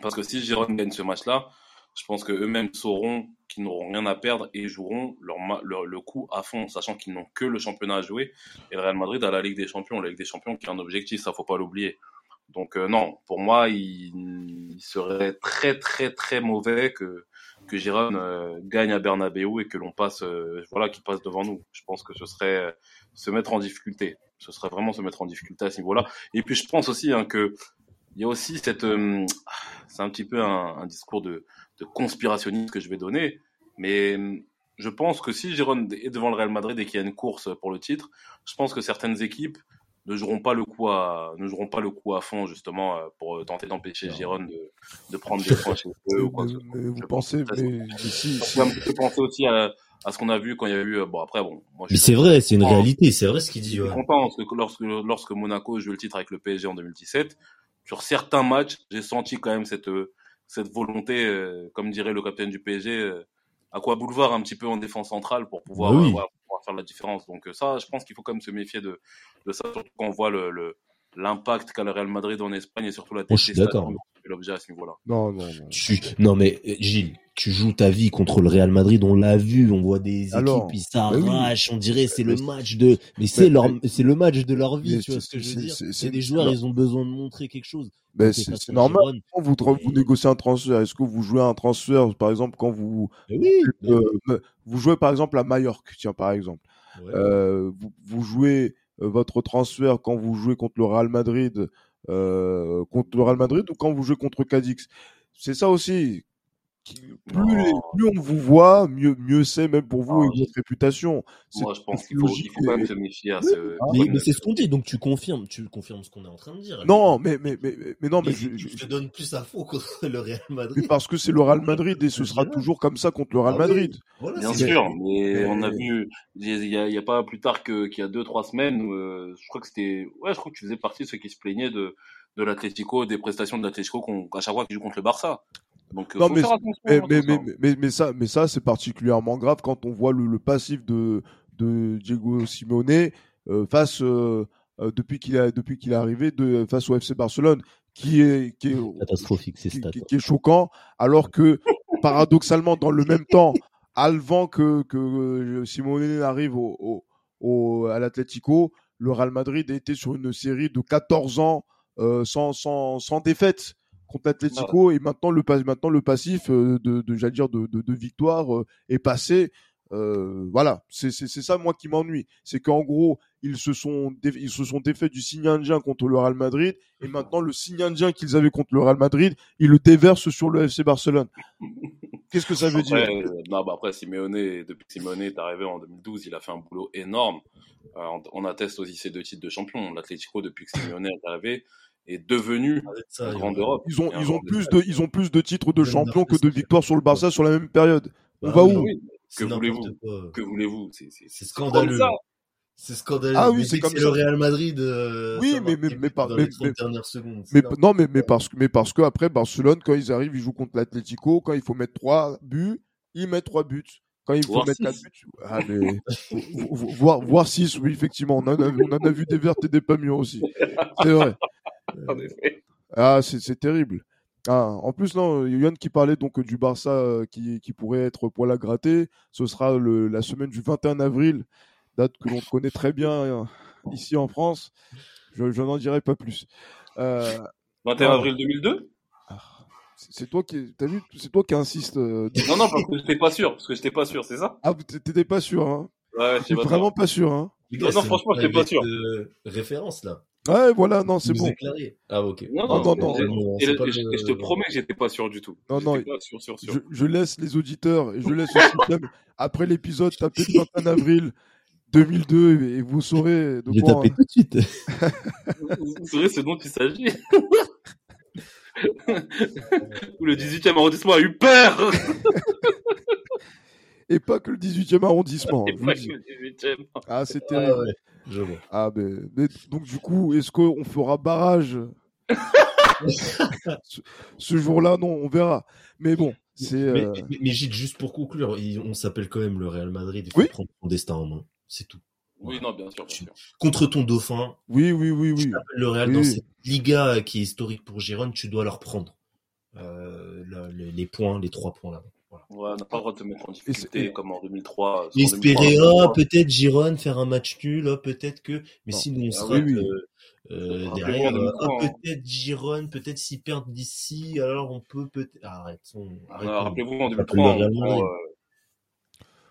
Parce que si Giron gagne ce match-là, je pense que eux-mêmes sauront qu'ils n'auront rien à perdre et joueront leur, le coup à fond, sachant qu'ils n'ont que le championnat à jouer. Et le Real Madrid a la Ligue des Champions, la Ligue des Champions qui est un objectif, ça faut pas l'oublier. Donc euh, non, pour moi, il, serait très très très mauvais que que Giron euh, gagne à Bernabeu et que l'on passe, euh, voilà, qu'il passe devant nous. Je pense que ce serait se mettre en difficulté. Ce serait vraiment se mettre en difficulté à ce niveau-là. Et puis je pense aussi hein, que il y a aussi cette, c'est un petit peu un, discours de, de conspirationniste que je vais donner, mais je pense que si Giron est devant le Real Madrid et qu'il y a une course pour le titre, je pense que certaines équipes ne joueront pas le coup à ne joueront pas le coup à fond justement euh, pour tenter d'empêcher Giron de, de prendre des points chez eux ou quoi que ce soit. Vous pensez mais si, penser aussi à, à ce qu'on a vu quand il y a eu bon après bon moi, mais c'est vrai c'est une réalité c'est vrai ce qu'il dit je suis content parce que lorsque lorsque Monaco joue le titre avec le PSG en 2017 sur certains matchs j'ai senti quand même cette cette volonté euh, comme dirait le capitaine du PSG à quoi boulevard un petit peu en défense centrale pour pouvoir, oui. euh, pouvoir faire la différence. Donc euh, ça, je pense qu'il faut quand même se méfier de, de ça, surtout quand on voit le, le l'impact qu'a le Real Madrid en Espagne et surtout la oh, je suis d'accord. l'objet à ce niveau-là. Non, non, non. Tu... Non, mais euh, Gilles, tu joues ta vie contre le Real Madrid, on l'a vu, on voit des Alors, équipes, ils s'arrachent, oui. on dirait c'est le match de, mais c'est leur, c'est le match de leur vie, tu vois ce que je veux dire. C'est des joueurs, ils ont besoin de montrer quelque chose. Mais c'est normal. Quand vous, vous négociez un transfert, est-ce que vous jouez un transfert, par exemple, quand vous, oui, euh, vous jouez par exemple à Majorque, tiens, par exemple. Ouais. Euh, vous, vous jouez votre transfert quand vous jouez contre le Real Madrid, euh, contre le Real Madrid ou quand vous jouez contre Cadix? C'est ça aussi. Plus, les, plus, on vous voit, mieux, mieux c'est même pour vous non, et votre réputation. Moi, je pense qu'il faut, il faut quand même se méfier à ce. Ah, mais, mais c'est ce qu'on dit, donc tu confirmes, tu confirmes ce qu'on est en train de dire. Non, mais mais mais mais non, mais, mais je, je, je, te donne plus à faux contre le Real Madrid. Mais parce que c'est le Real Madrid et ce sera toujours comme ça contre le Real ah, Madrid. Oui. Voilà, Bien sûr, mais, mais, on a vu, il y a, a pas plus tard que qu'il y a deux trois semaines, euh, je crois que c'était, ouais, je crois que tu faisais partie de ceux qui se plaignaient de de l'Atlético, des prestations de l'Atlético à chaque fois qu'il joue contre le Barça. Donc, non, mais, mais, mais, mais, mais, mais, ça, mais ça, c'est particulièrement grave quand on voit le, le passif de, de Diego Simeone euh, face, euh, depuis qu'il a, depuis qu'il est arrivé, de, face au FC Barcelone, qui est, qui est catastrophique, c'est qui, qui, qui, est choquant, alors que paradoxalement, dans le même temps, avant que, que Simeone arrive au, au, au à l'Atlético, le Real Madrid était sur une série de 14 ans euh, sans, sans, sans défaite contre l'Atlético et maintenant le maintenant le passif euh, de, de j'allais dire de, de, de victoire euh, est passé. Euh, voilà. C'est c'est ça moi qui m'ennuie. C'est qu'en gros ils se sont ils se sont défaits du signe indien contre le Real Madrid et maintenant le signe indien qu'ils avaient contre le Real Madrid ils le déversent sur le FC Barcelone. Qu'est-ce que ça veut après, dire euh, non bah après Simeone depuis que Simeone est arrivé en 2012 il a fait un boulot énorme. Euh, on atteste aussi ces deux titres de champion l'Atlético depuis que Simeone est arrivé est devenu ça, grande Europe. Ils ont, ils ont plus de, ils ont plus de titres de champion que de victoires sur le Barça sur la même période. On bah, va où oui. Que voulez-vous Que voulez-vous C'est scandaleux. C'est scandaleux. Ah oui, c'est comme le Real Madrid. Euh, oui, mais mais mais par mais, mais, dernières secondes. Mais non, mais mais parce que mais parce que après Barcelone, quand ils arrivent, ils jouent contre l'Atlético. Quand il faut mettre trois buts, ils mettent trois buts. Quand il faut voir mettre six. quatre buts, ah, mais, voir voir six, oui effectivement, on en a, on en a vu des vertes et des pas mûres aussi. C'est vrai. En effet. Ah, c'est terrible. Ah, en plus, non, Yann qui parlait donc du Barça euh, qui, qui pourrait être poil à gratter. Ce sera le, la semaine du 21 avril, date que l'on connaît très bien euh, ici en France. Je, je n'en dirai pas plus. Euh, 21 avril 2002 c'est toi qui, t'as vu, c'est toi qui insiste. Euh, non, non, parce que j'étais pas sûr, parce que j'étais pas sûr, c'est ça? Ah, t'étais pas sûr, hein? Ouais, j'étais vraiment pas sûr, hein? Non, non, franchement, j'étais pas sûr. Référence là. Ouais, voilà, non, c'est bon. Éclairé. Ah, ok. Non, non, non. non, non et, je, je te promets que j'étais pas sûr du tout. Non, non. Pas sûr, sûr, sûr. Je, je, laisse les auditeurs et je laisse le système. Après l'épisode, tapez le 21 avril 2002 et vous saurez de J'ai quoi. tapé tout de suite. vous saurez ce dont il s'agit. Ou le 18e arrondissement a eu peur Et pas que le 18e arrondissement. Et pas que le 18e. Ah, c'est terrible. Ah, ouais. Je vois. Ah, mais, mais, donc, du coup, est-ce qu'on fera barrage? Ce, ce jour-là Non, on verra. Mais bon, c'est. Mais, euh... mais, mais, Gilles, juste pour conclure, on s'appelle quand même le Real Madrid. Il faut oui prendre son destin en main. C'est tout. Oui, non, bien sûr, bien sûr. Contre ton dauphin. Oui, oui, oui, oui. Le Real oui. dans cette Liga qui est historique pour Giron, tu dois leur prendre. les, points, les trois points là. Voilà. Ouais, on n'a pas le droit de te mettre en difficulté comme en 2003. Espérer, oh, peut-être Giron faire un match nul, oh, peut-être que. Mais si nous on ah, oui, oui. Euh, derrière, euh, ah, hein. peut-être Giron, peut-être s'ils perdent d'ici, alors on peut peut-être. Arrête. Rappelez-vous en 2003, on,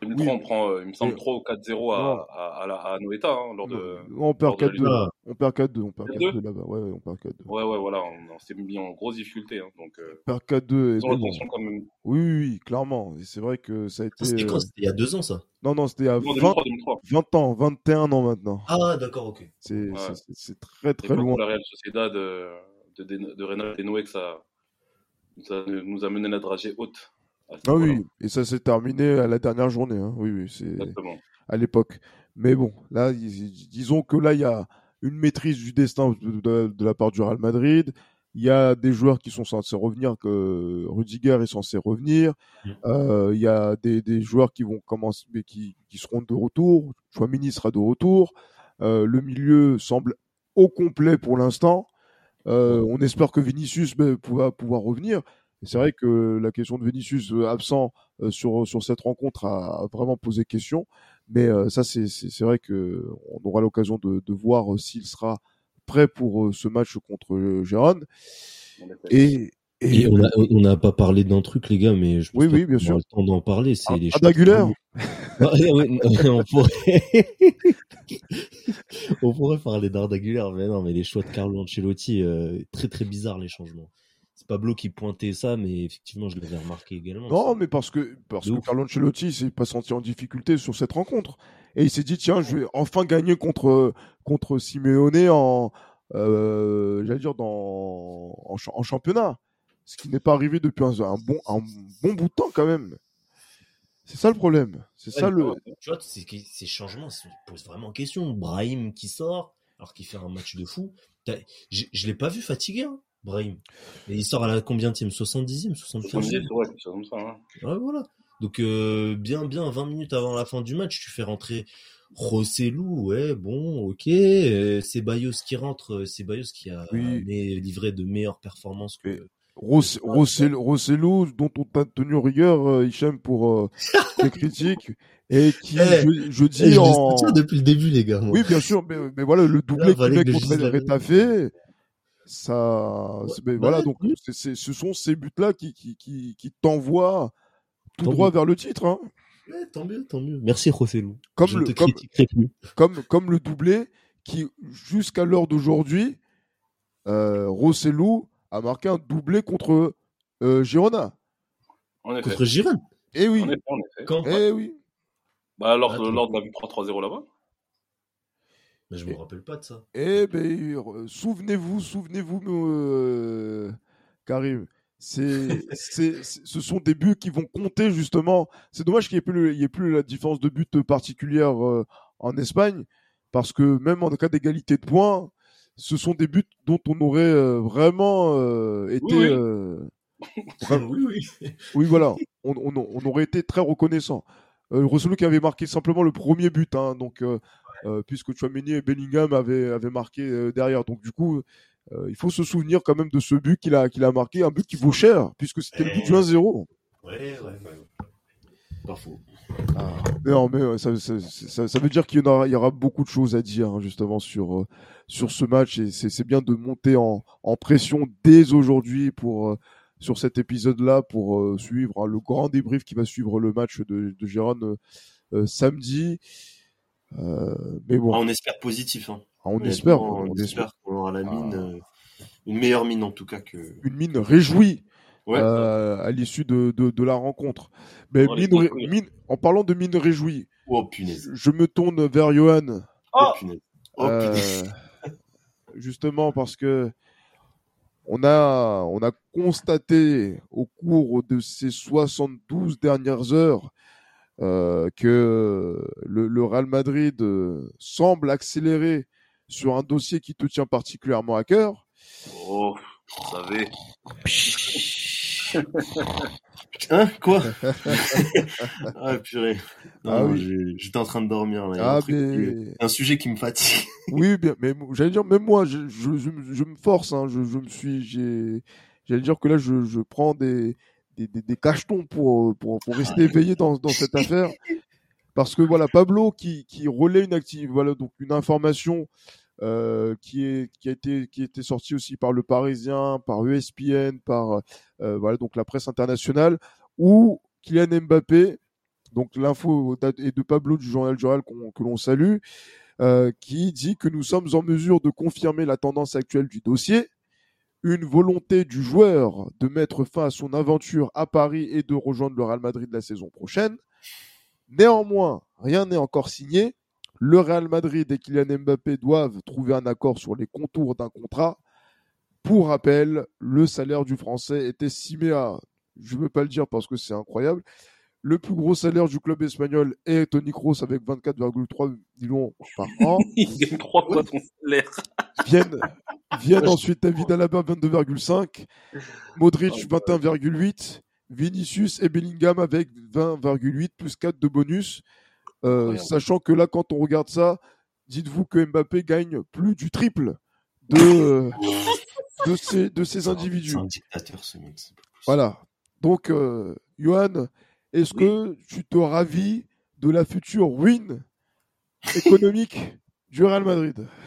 2003, on prend, euh, il me semble, 3 ou 4-0 à, à, à, à, Noeta, hein, lors de. On perd 4-2. On perd 4-2. On perd 4-2 là-bas. Ouais, on perd 4-2. Ouais, ouais, voilà. On, on s'est mis en grosse difficulté. Hein, donc, euh, on perd 4-2. Ils ont l'attention quand même. Oui, oui, oui, clairement. C'est vrai que ça a été. C'était quand? C'était il y a 2 ans, ça? Non, non, c'était il y a 20, 20, 20 ans, 21 ans maintenant. Ah, d'accord, ok. C'est ouais. très, très loin. la Real Sociedad de, de, de, de Renault et Noé que ça, ça nous a mené la dragée haute. Ah oui, et ça s'est terminé à la dernière journée. Hein. Oui, oui, c'est à l'époque. Mais bon, là, disons que là, il y a une maîtrise du destin de, la part du Real Madrid. Il y a des joueurs qui sont censés revenir, que Rudiger est censé revenir. Mm. Euh, il y a des, des, joueurs qui vont commencer, mais qui, qui seront de retour. Chouamini sera de retour. Euh, le milieu semble au complet pour l'instant. Euh, on espère que Vinicius ben, va pouvoir revenir c'est vrai que la question de Vinicius euh, absent euh, sur sur cette rencontre a, vraiment posé question, mais euh, ça c'est c'est vrai que on aura l'occasion de, de voir s'il sera prêt pour ce match contre Gérone. Et, et, on n'a pas parlé d'un truc, les gars, mais je pense oui, oui, bien sûr. le temps d'en parler. C'est les on, pourrait... on pourrait parler d'Ardagulaire, mais non, mais les choix de Carlo Ancelotti, très très bizarre les changements. Pablo qui pointait ça, mais effectivement, je l'avais remarqué également. Non, mais parce que, parce que Carlo Ancelotti s'est pas senti en difficulté sur cette rencontre. Et il s'est dit, tiens, je vais enfin gagner contre, contre Simeone en, euh, j'allais dire, dans, en, championnat. Ce qui n'est pas arrivé depuis un, bon, un bon bout de temps quand même. C'est ça le problème. C'est ça le. Tu vois, ces changements se posent vraiment question. Brahim qui sort, alors qu'il fait un match de fou. Je, je l'ai pas vu fatigué. Hein. Brahim. Et il sort à la combien de 70e 75e ouais, c'est comme ça. Hein. Ouais, voilà. Donc, euh, bien, bien, 20 minutes avant la fin du match, tu fais rentrer Rossellou, ouais, bon, ok. Euh, c'est Bayos qui rentre, euh, c'est Bayos qui a livré de meilleures performances que. Rossellou, dont on t'a tenu rigueur, euh, Hichem, pour les critiques, et qui, eh, je, dis eh, en... depuis le début, les gars. Oui, bien sûr, mais, mais voilà, le doublé qui met contre Retafe, ça, mais bah voilà, donc c'est, ce sont ces buts-là qui, qui, qui, qui t'envoient tout droit vers le titre. Hein. tant mieux, tant mieux. Merci Rossellou. Comme le, comme, comme, comme, le doublé qui, jusqu'à l'heure d'aujourd'hui, euh, Rossellou a marqué un doublé contre euh, Girona. Contre Girona? Eh oui. Quand? Eh oui. Bah, lors, lors de la victoire 3-0 là-bas. Mais je me rappelle pas de ça. Eh ben, souvenez-vous, souvenez-vous, euh, Karim. C'est, c'est, ce sont des buts qui vont compter justement. C'est dommage qu'il n'y ait plus, ait plus la différence de but particulière euh, en Espagne, parce que même en cas d'égalité de points, ce sont des buts dont on aurait euh, vraiment euh, été. Oui, oui. oui, voilà. On, on, on, aurait été très reconnaissant. Euh, qui avait marqué simplement le premier but, hein, donc euh, puisque Chouameni et Bellingham avaient, avaient marqué euh, derrière. Donc du coup, euh, il faut se souvenir quand même de ce but qu'il a, qu'il a marqué, un but qui vaut cher, puisque c'était le but du 1-0. Ouais, ouais, ouais. Pas faux. Ah, non, mais ça, ça, ça, ça, veut dire qu'il y, aura, il y aura beaucoup de choses à dire hein, justement sur sur ce match et c'est bien de monter en, en pression dès aujourd'hui pour sur cet épisode-là pour suivre hein, le grand débrief qui va suivre le match de, de Gérone samedi. Euh, mais bon. Ah, on espère positif. Hein. Ah, on, espère, on, espère. qu'on aura la mine, ah. euh, une meilleure mine en tout cas que. Une mine réjouie. Euh, à l'issue de, de, de, la rencontre. Mais oh, mine, mine, en parlant de mine réjouie, oh, punaise. je me tourne vers Johan. Oh, punaise. Euh, justement parce que on a, on a constaté au cours de ces 72 dernières heures euh, que le, le, Real Madrid euh, semble accélérer sur un dossier qui te tient particulièrement à cœur. Oh, vous savez. hein Quoi Ah purée. Non, ah, oui. J'étais en train de dormir. Là. Ah, mais... Un sujet qui me fatigue. oui, bien, mais j'allais dire, même moi, je, je, je, me force. Hein, je, je me suis, j'ai j'allais dire que là, je, je prends des, des, des, des cachetons pour, pour, pour rester éveillé dans, dans cette affaire. Parce que voilà, Pablo qui, qui relaie une active, voilà, donc une information euh, qui est qui a été qui était sortie aussi par le Parisien, par ESPN, par euh, voilà donc la presse internationale, où Kylian Mbappé, donc l'info est de Pablo du journal Journal que l'on salue, euh, qui dit que nous sommes en mesure de confirmer la tendance actuelle du dossier, une volonté du joueur de mettre fin à son aventure à Paris et de rejoindre le Real Madrid la saison prochaine. Néanmoins, rien n'est encore signé. Le Real Madrid et Kylian Mbappé doivent trouver un accord sur les contours d'un contrat. Pour rappel, le salaire du Français est estimé à, je ne veux pas le dire parce que c'est incroyable, le plus gros salaire du club espagnol est Tony Kroos avec 24,3 millions par an. Il gagne trois fois ton salaire. Viennent, viennent ensuite David Alaba 22,5, Modric 21,8, Vinicius et Bellingham avec 20,8 plus 4 de bonus. Euh, sachant que là, quand on regarde ça, dites-vous que Mbappé gagne plus du triple de, de, ces, de ces individus. C'est un dictateur, ce mec. Voilà. Donc, euh, Johan, est-ce que tu te ravis de la future ruine économique du Real Madrid?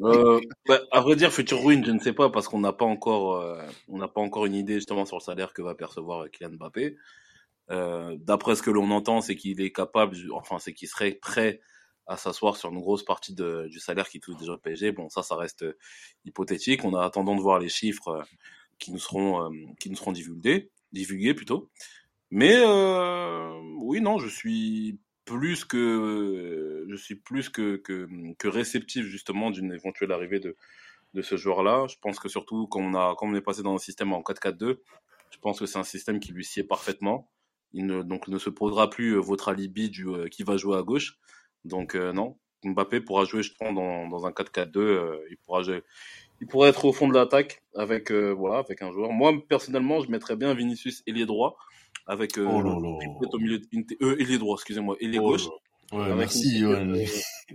Euh, bah, à vrai dire, future ruine, je ne sais pas parce qu'on n'a pas encore, euh, on n'a pas encore une idée justement sur le salaire que va percevoir Kylian Mbappé. Euh, D'après ce que l'on entend, c'est qu'il est capable, enfin, c'est qu'il serait prêt à s'asseoir sur une grosse partie de, du salaire qui touche déjà le PSG. Bon, ça, ça reste hypothétique. On a attendant de voir les chiffres euh, qui nous seront, euh, qui nous seront divulgués, divulgués plutôt. Mais euh, oui, non, je suis plus que je suis plus que, que, que réceptif justement d'une éventuelle arrivée de, de ce joueur-là. Je pense que surtout quand on a quand on est passé dans un système en 4-4-2, je pense que c'est un système qui lui sied parfaitement. Il ne donc ne se posera plus euh, votre alibi du euh, qui va jouer à gauche. Donc euh, non, Mbappé pourra jouer je pense dans, dans un 4-4-2, il pourra il pourrait être au fond de l'attaque avec voilà avec un joueur. Moi personnellement, je mettrais bien Vinicius ailier droit avec euh, Oh là là. au milieu une- euh, ailier droit, excusez-moi, ailier Oh gauche. Ouais, Avec merci, une- Johan.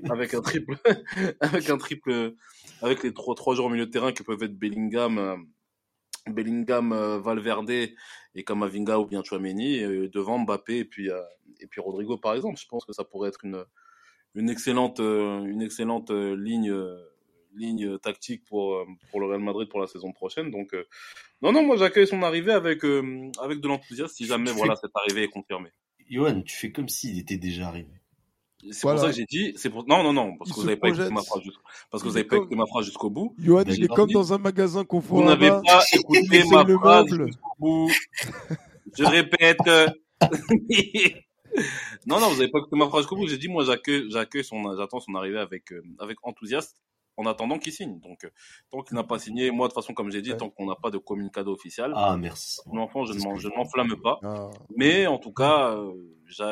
avec un triple, avec un triple, avec les trois trois joueurs au milieu de terrain qui peuvent être Bellingham, euh, Bellingham, euh, Valverde et Kamavinga ou bien Chouameni et, euh, devant Mbappé et puis euh, et puis Rodrigo par exemple. Je pense que ça pourrait être une une excellente euh, une excellente euh, ligne euh, ligne tactique pour euh, pour le Real Madrid pour la saison prochaine. Donc euh, non non moi j'accueille son arrivée avec euh, avec de l'enthousiasme si jamais Tu voilà fais- cette arrivée est confirmée. Johan, tu fais comme s'il était déjà arrivé. C'est Voilà. pour ça que j'ai dit, c'est pour non non non parce Il que vous n'avez pas écouté ma phrase jusqu'au parce que vous est n'avez pas écouté ma phrase jusqu'au bout. Johan, il est comme dans un magasin Vous Conforama. n'avez pas écouté ma phrase jusqu'au bout. Je répète. non, non, vous n'avez pas écouté ma phrase jusqu'au bout. J'ai dit, moi, j'accueille, j'accueille son, j'attends son arrivée avec, euh, avec enthousiasme en attendant qu'il signe. Donc, tant qu'il n'a pas signé, moi, de toute façon, comme j'ai dit, Ouais. tant qu'on n'a pas de communicado officiel, Ah, merci. mon enfant, je ne m'enflamme pas. Ah. Mais en tout cas, euh,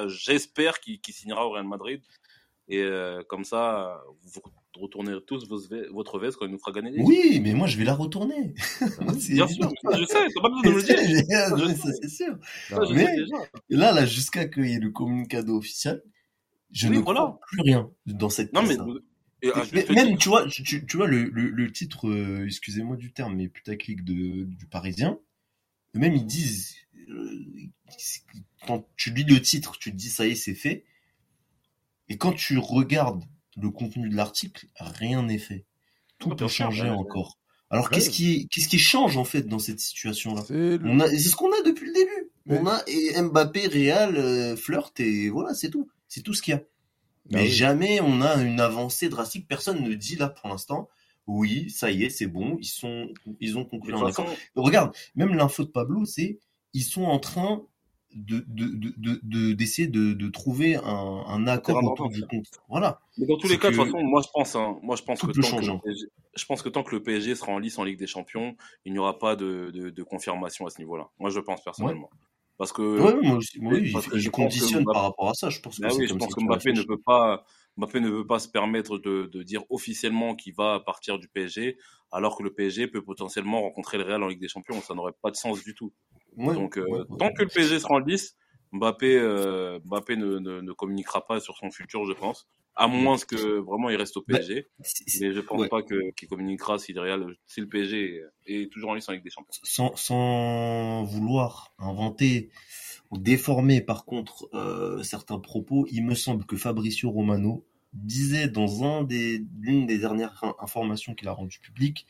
j'espère qu'il signera au Real Madrid. Et euh, comme ça, vous retournerez tous vos votre veste quand il nous fera gagner Oui, mais moi, je vais la retourner. Bien sûr, je sais, t'as pas besoin de me le dire. C'est sûr. Ça, je Mais- sais déjà. Et là, là, jusqu'à qu'il y ait le communicado officiel, je Oui, ne voilà. crois plus rien dans cette Non, mais. Et, ah, mais même, tu vois, tu, tu vois le, le, le titre, euh, excusez-moi du terme, mais putaclic de, du Parisien, même ils disent, euh, quand tu lis le titre, tu te dis ça y est, c'est fait. Et quand tu regardes le contenu de l'article, rien n'est fait. Tout Ah, ouais, ouais. encore. Alors Ouais. qu'est-ce qui, qu'est-ce qui change en fait dans cette situation-là? C'est le- On a, c'est ce qu'on a depuis le début. On a et Mbappé, Real, euh, flirt et voilà, c'est tout. C'est tout ce qu'il y a. Mais Ah oui. jamais on a une avancée drastique. Personne ne dit là pour l'instant. Oui, ça y est, c'est bon. Ils sont, ils ont conclu un accord. Regarde, même l'info de Pablo, c'est ils sont en train de de de de- de- d'essayer de, de trouver un, un accord autour du compte. Voilà. mais dans tous les cas, de toute façon, moi, je pense, hein, moi, je pense tout que tant que, le PSG, je pense que tant que le PSG sera en lice en Ligue des Champions, il n'y aura pas de, de, de confirmation à ce niveau-là. Moi, je pense personnellement. Parce que, Ouais, moi aussi, moi, oui, parce il- que je conditionne Mbappé- par rapport à ça. Je pense que Bah oui, je pense va Mbappé ne peut pas, Mbappé ne veut pas se permettre de, de dire officiellement qu'il va partir du PSG, alors que le PSG peut potentiellement rencontrer le Real en Ligue des Champions. Ça n'aurait pas de sens du tout. Ouais, Donc, euh, ouais. tant que le PSG sera en lice, Mbappé, euh, Mbappé ne, ne, ne communiquera pas sur son futur, je pense. À moins que vraiment il reste au PSG. mais je pense pas qu'il communiquera si le Real, si le PSG est toujours en lice avec des champions. Sans, sans vouloir inventer ou déformer par contre euh, certains propos, il me semble que Fabricio Romano disait dans un des l'une des dernières informations qu'il a rendues publiques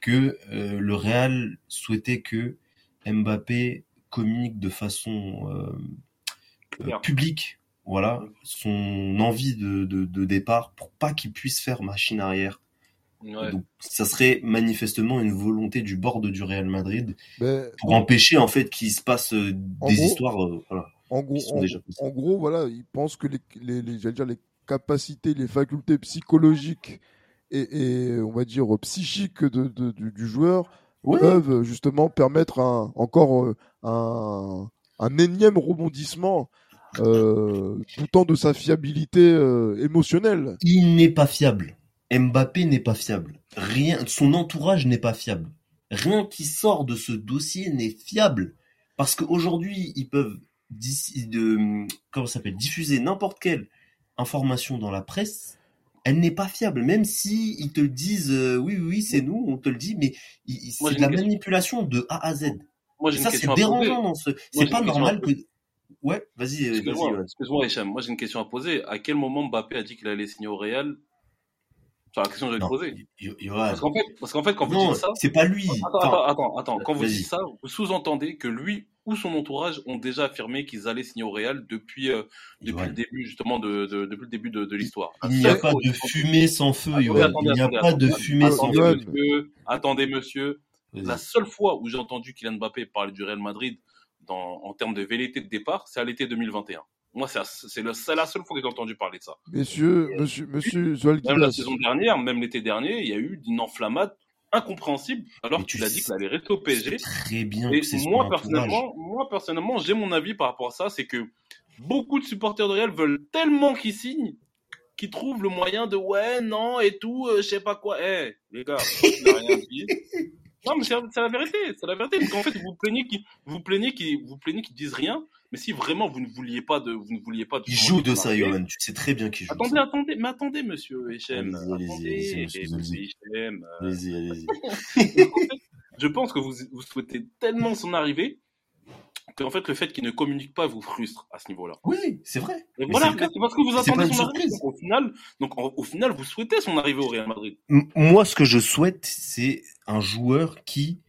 que euh, le Real souhaitait que Mbappé communique de façon euh, publique voilà son envie de, de, départ pour pas qu'il puisse faire machine arrière. Donc, ça serait manifestement une volonté du board du Real Madrid pour empêcher en fait qu'il se passe des histoires en gros, en, gros, voilà, il pense que les, les, les, dire, les capacités, les facultés psychologiques et, on va dire psychiques de, du, joueur peuvent justement permettre un, encore euh, un, un énième rebondissement euh, tout de sa fiabilité euh, émotionnelle. Il n'est pas fiable. Mbappé n'est pas fiable. Rien, son entourage n'est pas fiable. Rien qui sort de ce dossier n'est fiable. Parce qu'aujourd'hui, ils peuvent de, comment s'appelle, diffuser n'importe quelle information dans la presse, elle n'est pas fiable. Même si ils te disent euh, oui, oui, c'est nous, on te le dit, mais c'est de la manipulation de A à Z. Moi, ça, c'est dérangeant dans ce. C'est pas normal que. Ouais, vas-y. Euh, excuse-moi, Hicham. Moi, j'ai une question à poser. À quel moment Mbappé a dit qu'il allait signer au Real? C'est la question que je vais te poser. Parce qu'en fait, parce qu'en fait, quand vous dites ça. C'est pas lui. Attends, attends, attends. Quand vous dites ça, vous sous-entendez que lui ou son entourage ont déjà affirmé qu'ils allaient signer au Real depuis, euh, depuis le début, justement, de, de, depuis le début de, de l'histoire. Il n'y a pas de fumée sans feu, Il n'y a pas de fumée sans feu. Attendez, monsieur. La seule fois où j'ai entendu Kylian Mbappé parler du Real Madrid dans, en termes de velléité de départ, c'est à l'été 2021. Moi, c'est la seule fois que j'ai entendu parler de ça. Messieurs, monsieur, monsieur Même la saison dernière, même l'été dernier, il y a eu une enflammade incompréhensible alors tu l'as dit qu'il allait rester au PSG. Très bien. Et moi personnellement, moi personnellement, j'ai mon avis par rapport à ça, c'est que beaucoup de supporters de Real veulent tellement qu'il signe qu'ils trouvent le moyen de ouais non et tout, euh, je sais pas quoi. Eh les gars, rien dit. Non mais c'est la vérité, c'est la vérité. Parce qu'en fait vous plaignez qu'ils vous plaignez qu'ils vous plaignez qu'ils disent rien, mais si vraiment vous ne vouliez pas de, vous ne vouliez pas de. Il joue de ça, Johan. Tu sais très bien qu'il joue. Attendez, attendez, mais attendez, monsieur Echem. Allez-y, allez-y, allez-y. Je pense que vous, vous souhaitez tellement son arrivée qu'en fait le fait qu'il ne communique pas vous frustre à ce niveau-là. Oui, c'est vrai. Et voilà, c'est parce que vous attendez son arrivée. Au final, donc au final, vous souhaitez son arrivée au Real Madrid. moi, ce que je souhaite, c'est un joueur qui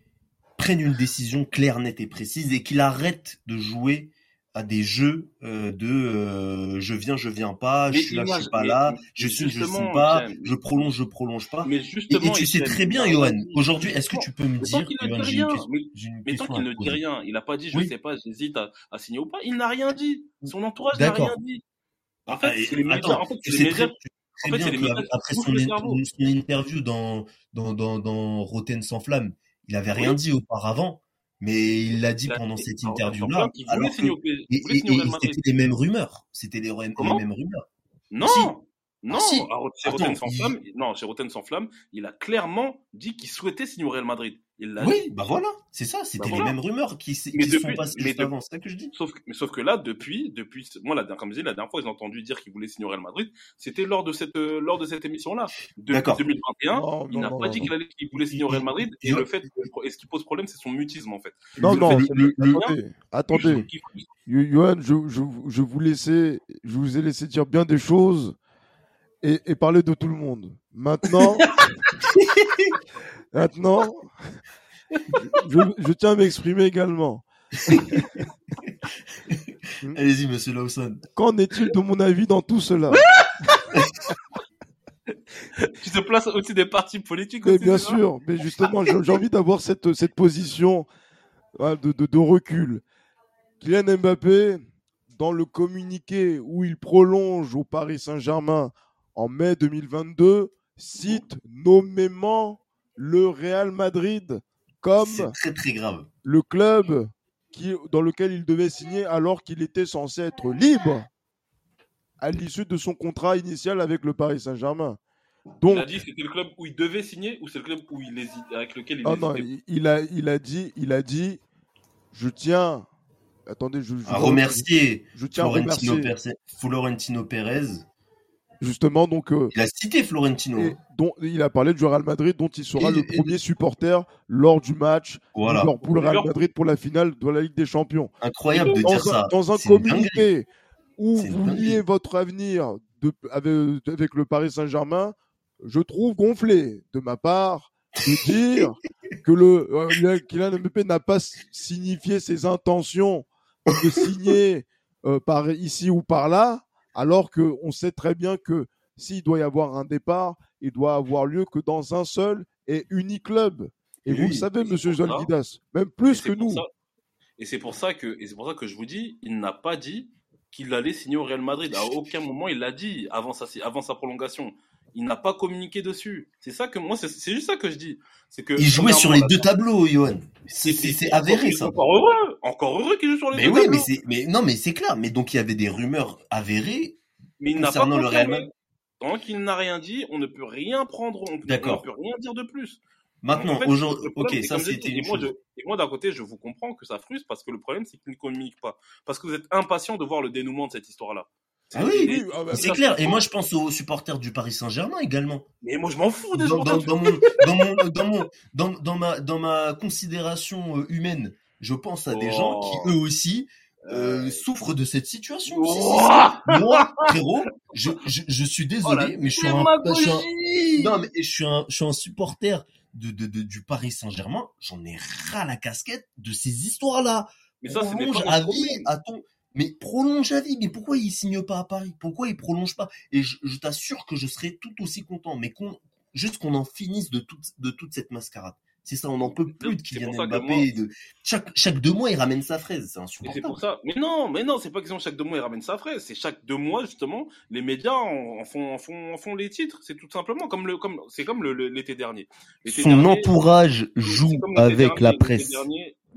prenne une décision claire, nette et précise et qu'il arrête de jouer à des jeux euh, de euh, je viens, je viens pas, je suis là, je suis pas là, je suis, je suis pas, je prolonge, je prolonge pas. Mais justement, et, tu sais très bien, Johan. Aujourd'hui, est-ce que tu peux me dire, mais, tant qu'il ne dit rien, il a pas dit, je sais pas, j'hésite à, à, signer ou pas. Il n'a rien dit. Son entourage n'a rien dit. En fait, médias. En médias. En fait, c'est les médias. Après son, interview dans dans dans dans Rotten sans flamme, il avait rien dit auparavant mais il l'a dit pendant cette interview-là. Alors c'était les mêmes rumeurs. C'était les, mêmes rumeurs. Non, non, ah, chez Rotten sans flamme, non, chez Rotten sans flamme, il a clairement dit qu'il souhaitait signer au Real Madrid. Oui, bah voilà, c'est ça, c'était bah les mêmes rumeurs qui, qui se sont passées mais avant, c'est ça que je dis. Sauf, mais sauf que là, depuis, depuis, moi, la, comme je dis, la dernière fois, j'ai entendu dire qu'il voulait signer au Real Madrid, c'était lors de cette, euh, lors de cette émission-là. Depuis 2021, il n'a pas dit qu'il voulait signer au Real Madrid, et le fait, et ce qui pose problème, c'est son mutisme, en fait. Non, non, attendez, Johan, je, je, je vous laissais, je vous ai laissé dire bien des choses et, et parler de tout le monde. Maintenant, Maintenant, je, tiens à m'exprimer également. Allez-y, monsieur Lawson. Qu'en est-il de mon avis dans tout cela? Tu te places au-dessus des partis politiques Mais bien sûr, mais justement, j'ai envie d'avoir cette, cette position de, de, de recul. Kylian Mbappé, dans le communiqué où il prolonge au Paris Saint-Germain en mai 2022, cite nommément le Real Madrid comme très très grave. le club qui, dans lequel il devait signer alors qu'il était censé être libre à l'issue de son contrat initial avec le Paris Saint-Germain. Donc, il a dit que c'était le club où il devait signer ou c'est le club où il hésite, avec lequel il ah non, il, a, il a dit, il a dit, je tiens, attendez, je, à remercier, je tiens Florentino, Florentino Pérez justement donc euh, il a cité Florentino. dont il a parlé du Real Madrid dont il sera le premier supporter lors du match voilà. pour le Real Madrid pour la finale de la Ligue des Champions. Incroyable de dans dire un, ça. dans un communiqué où vous liez votre avenir de, avec, avec le Paris Saint-Germain je trouve gonflé de ma part de dire que le euh, Kylian Mbappé n'a pas signifié ses intentions de signer euh, par ici ou par là, alors qu'on sait très bien que s'il doit y avoir un départ, il doit avoir lieu que dans un seul et unique club. Et, vous le savez, Monsieur Zolgidas, même plus que nous. et c'est pour ça que, et c'est pour ça que je vous dis, il n'a pas dit qu'il allait signer au Real Madrid. À aucun moment il l'a dit avant sa, avant sa prolongation il n'a pas communiqué dessus. C'est ça que moi, c'est juste ça que je dis. C'est que il jouait sur les deux tableaux, Johan. C'est avéré ça. Encore heureux, encore heureux qu'il joue sur les mais deux oui, tableaux. Mais oui, mais non, mais c'est clair. Mais donc il y avait des rumeurs avérées mais il concernant pas le Real Madrid. Tant qu'il n'a rien dit, on ne peut rien prendre, on, ne peut rien dire de plus. Maintenant, aujourd'hui, ok, ça c'était une moi, et moi d'un côté, je vous comprends que ça frustre parce que le problème c'est qu'il ne communique pas, parce que vous êtes impatient de voir le dénouement de cette histoire-là. Ah oui, ah bah, c'est clair. Et moi, je pense aux supporters du Paris Saint-Germain également. Mais moi, je m'en fous des dans, dans, dans, mon, dans, mon, dans, dans, ma, dans ma considération euh, humaine, je pense à des gens qui, oh. eux aussi, euh, euh. souffrent de cette situation. Oh. moi, frérot, je, je, je suis désolé, oh mais je suis un, je suis un, non, mais je suis un, je suis un supporter de, de, de du Paris Saint-Germain. J'en ai ras la casquette de ces histoires-là. Mais ça, c'est à vie à ton, mais prolonge la vie. Mais pourquoi il signe pas à Paris? Pourquoi il prolonge pas? Et je, t'assure que je serais tout aussi content. Mais juste qu'on en finisse de toute, de toute cette mascarade. C'est ça, on n'en peut plus de Kylian Mbappé. De... Chaque, chaque deux mois, il ramène sa fraise. C'est insupportable. C'est pour ça. Mais non, mais non, c'est pas question chaque deux mois, il ramène sa fraise. C'est chaque deux mois, justement, les médias en, font, en font, en font les titres. C'est tout simplement comme le, comme, c'est comme l'été dernier. Son entourage joue avec la presse.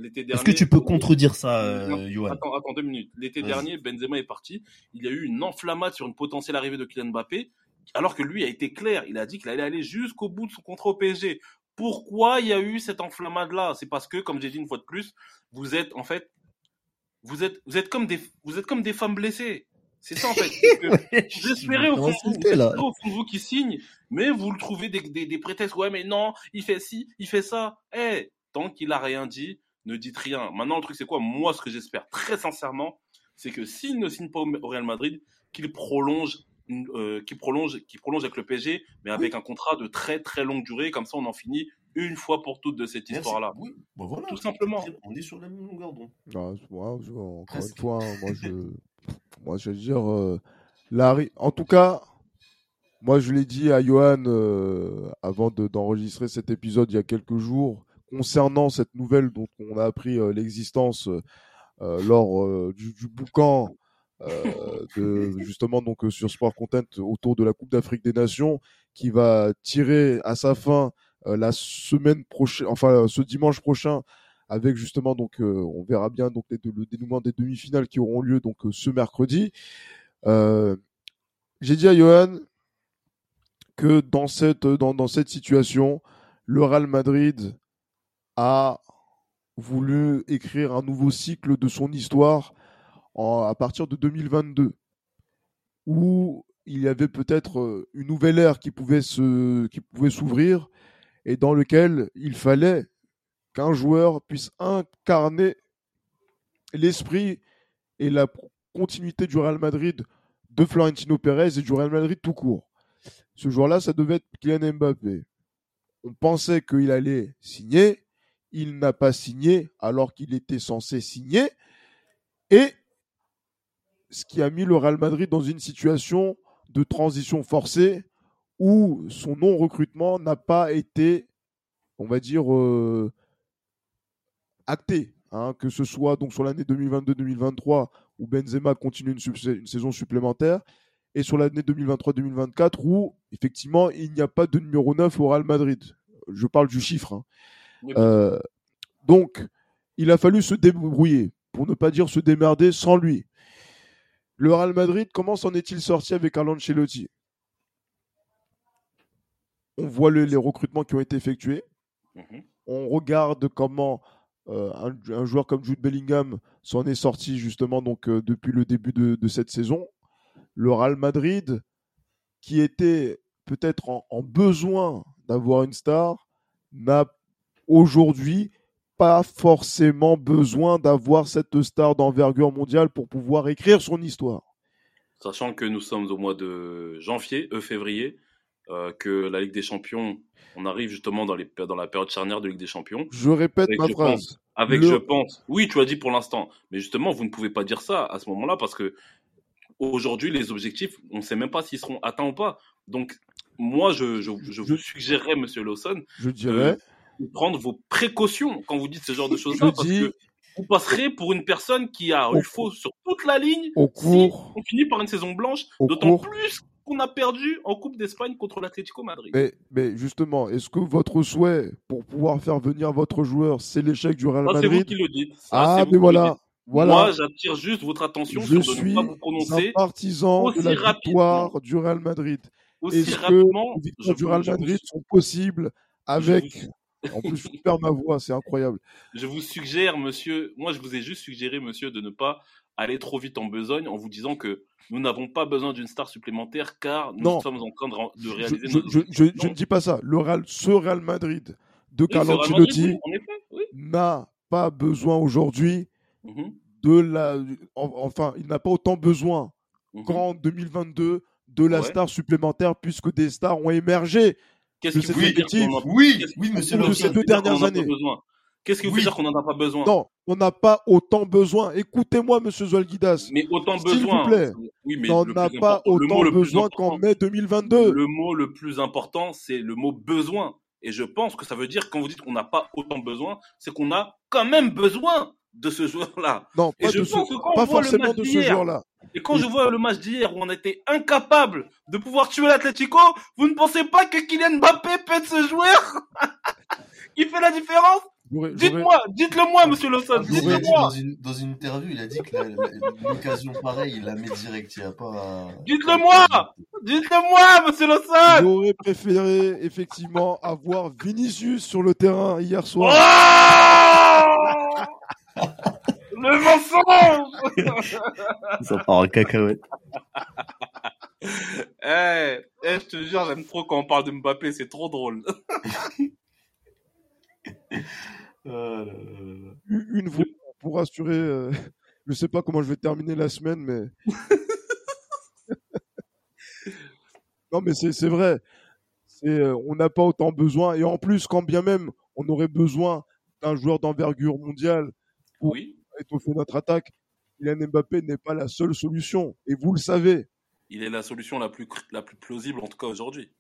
Est-ce que tu peux contredire ça, euh, Johan attends, attends deux minutes. L'été dernier, Benzema est parti. Il y a eu une enflammade sur une potentielle arrivée de Kylian Mbappé, alors que lui a été clair. Il a dit qu'il allait aller jusqu'au bout de son contrat au PSG. Pourquoi il y a eu cette enflammade-là? C'est parce que, comme j'ai dit une fois de plus, vous êtes en fait, vous êtes, vous êtes comme des, vous êtes comme des femmes blessées. C'est ça en fait. espérez au fond, vous, au fond de vous qui signe, mais vous le trouvez des, des, des prétextes. Ouais, mais non, il fait ci, il fait ça. Eh, tant qu'il a rien dit, ne dites rien. Maintenant, le truc, c'est quoi? Moi, ce que j'espère très sincèrement, c'est que s'il ne signe pas au Real Madrid, qu'il prolonge, euh, qu'il prolonge, qu'il prolonge avec le PSG, mais avec un contrat de très très longue durée. Comme ça, on en finit une fois pour toutes de cette histoire-là. Oui, bah voilà, tout simplement. On est sur la même longueur d'onde. Ah, encore une fois, moi je, moi je veux dire, euh, Larry, en tout cas. Moi, je l'ai dit à Johan euh, avant d'enregistrer cet épisode il y a quelques jours concernant cette nouvelle dont on a appris euh, l'existence euh, euh, lors du, du, boucan de, justement donc sur Sport Content autour de la Coupe d'Afrique des Nations qui va tirer à sa fin la semaine prochaine, enfin ce dimanche prochain, avec justement donc on verra bien donc le dénouement des demi-finales qui auront lieu donc ce mercredi. J'ai dit à Johan que dans cette dans, dans cette situation, le Real Madrid a voulu écrire un nouveau cycle de son histoire à partir de 2022, où il y avait peut-être euh, une nouvelle ère qui pouvait se, qui pouvait s'ouvrir et dans lequel il fallait qu'un joueur puisse incarner l'esprit et la continuité du Real Madrid de Florentino Pérez et du Real Madrid tout court. Ce jour-là, ça devait être Kylian Mbappé. On pensait qu'il allait signer, il n'a pas signé alors qu'il était censé signer. Et ce qui a mis le Real Madrid dans une situation de transition forcée où son non-recrutement n'a pas été, on va dire, euh, acté. Hein, que ce soit donc sur l'année 2022-2023 où Benzema continue une, saison supplémentaire et sur l'année 2023-2024 où effectivement il n'y a pas de numéro 9 au Real Madrid. Je parle du chiffre. Hein. Euh, donc, il a fallu se débrouiller, pour ne pas dire se démerder sans lui. Le Real Madrid, comment s'en est-il sorti avec Carlo Ancelotti? On voit les recrutements qui ont été effectués. Mhm. On regarde comment euh, un, joueur comme Jude Bellingham s'en est sorti justement donc euh, depuis le début de, de, cette saison. Le Real Madrid, qui était peut-être en, besoin d'avoir une star n'a aujourd'hui pas forcément besoin d'avoir cette star d'envergure mondiale pour pouvoir écrire son histoire. Sachant que nous sommes au mois de janvier, euh, février, euh, que la Ligue des Champions, on arrive justement dans, les, dans la période charnière de Ligue des Champions. Je répète ma phrase. avec je pense. Oui, tu as dit pour l'instant. Mais justement, vous ne pouvez pas dire ça à ce moment-là parce que aujourd'hui, les objectifs, on ne sait même pas s'ils seront atteints ou pas. Donc, moi, je, je, je vous suggérerais, monsieur Lawson, je dirais... de prendre vos précautions quand vous dites ce genre de choses-là. Parce que vous passerez pour une personne qui a eu faux sur toute la ligne. Au cours. on finit par une saison blanche, d'autant plus qu'on a perdu en Coupe d'Espagne contre l'Atlético Madrid. Mais, mais justement, est-ce que votre souhait pour pouvoir faire venir votre joueur, c'est l'échec du Real Madrid C'est vous qui le dites. ah, mais voilà. Voilà. Moi, j'attire juste votre attention je sur de ne pas vous prononcer. un partisan de la victoire du Real Madrid. Aussi rapidement, que les victoires du Real Madrid sont possibles avec en plus, je perds ma voix, c'est incroyable. Je vous suggère, monsieur, moi je vous ai juste suggéré, monsieur, de ne pas aller trop vite en besogne en vous disant que nous n'avons pas besoin d'une star supplémentaire car nous sommes en train de, réaliser je, je, je, je, ne dis pas ça. Le Real, ce Real Madrid de Carlo Ancelotti n'a pas besoin aujourd'hui mhm. de la. Enfin, il n'a pas autant besoin mhm. qu'en 2022 de la star supplémentaire puisque des stars ont émergé Qu'est-ce qui veut dire qu'on Oui, oui, monsieur de ces deux dernières années. Qu'est-ce qui veut dire qu'on n'en a pas besoin? Non, on n'a pas autant besoin. Écoutez-moi, monsieur Zolguidas. Mais autant besoin. S'il vous plaît. Oui, mais on n'a pas autant besoin qu'en mai 2022. Le mot le plus important, c'est le mot besoin. Et je pense que ça veut dire, quand vous dites qu'on n'a pas autant besoin, c'est qu'on a quand même besoin de ce joueur-là. Non, pas, de ce... pas forcément de ce joueur-là. Et quand je vois le match d'hier où on était incapable de pouvoir tuer l'Atlético, vous ne pensez pas que Kylian Mbappé peut être ce joueur Il fait la différence Dites-moi, dites-le moi, monsieur Lawson, dites-le moi. Dans une, dans une interview, il a dit que l'occasion pareille, il la met direct, il n'y a pas. Dites-le moi, dites-le moi, monsieur Lawson. J'aurais préféré effectivement avoir Vinicius sur le terrain hier soir. Oh le mensonge Ça part en cacahuète. Eh, eh, je te jure, j'aime trop quand on parle de Mbappé, c'est trop drôle. Euh, une fois pour assurer, euh, je sais pas comment je vais terminer la semaine, mais. non, mais c'est vrai. Euh, on n'a pas autant besoin. Et en plus, quand bien même on aurait besoin d'un joueur d'envergure mondiale pour oui. étoffer notre attaque, Kylian Mbappé n'est pas la seule solution. Et vous le savez. Il est la solution la plus, la plus plausible, en tout cas aujourd'hui.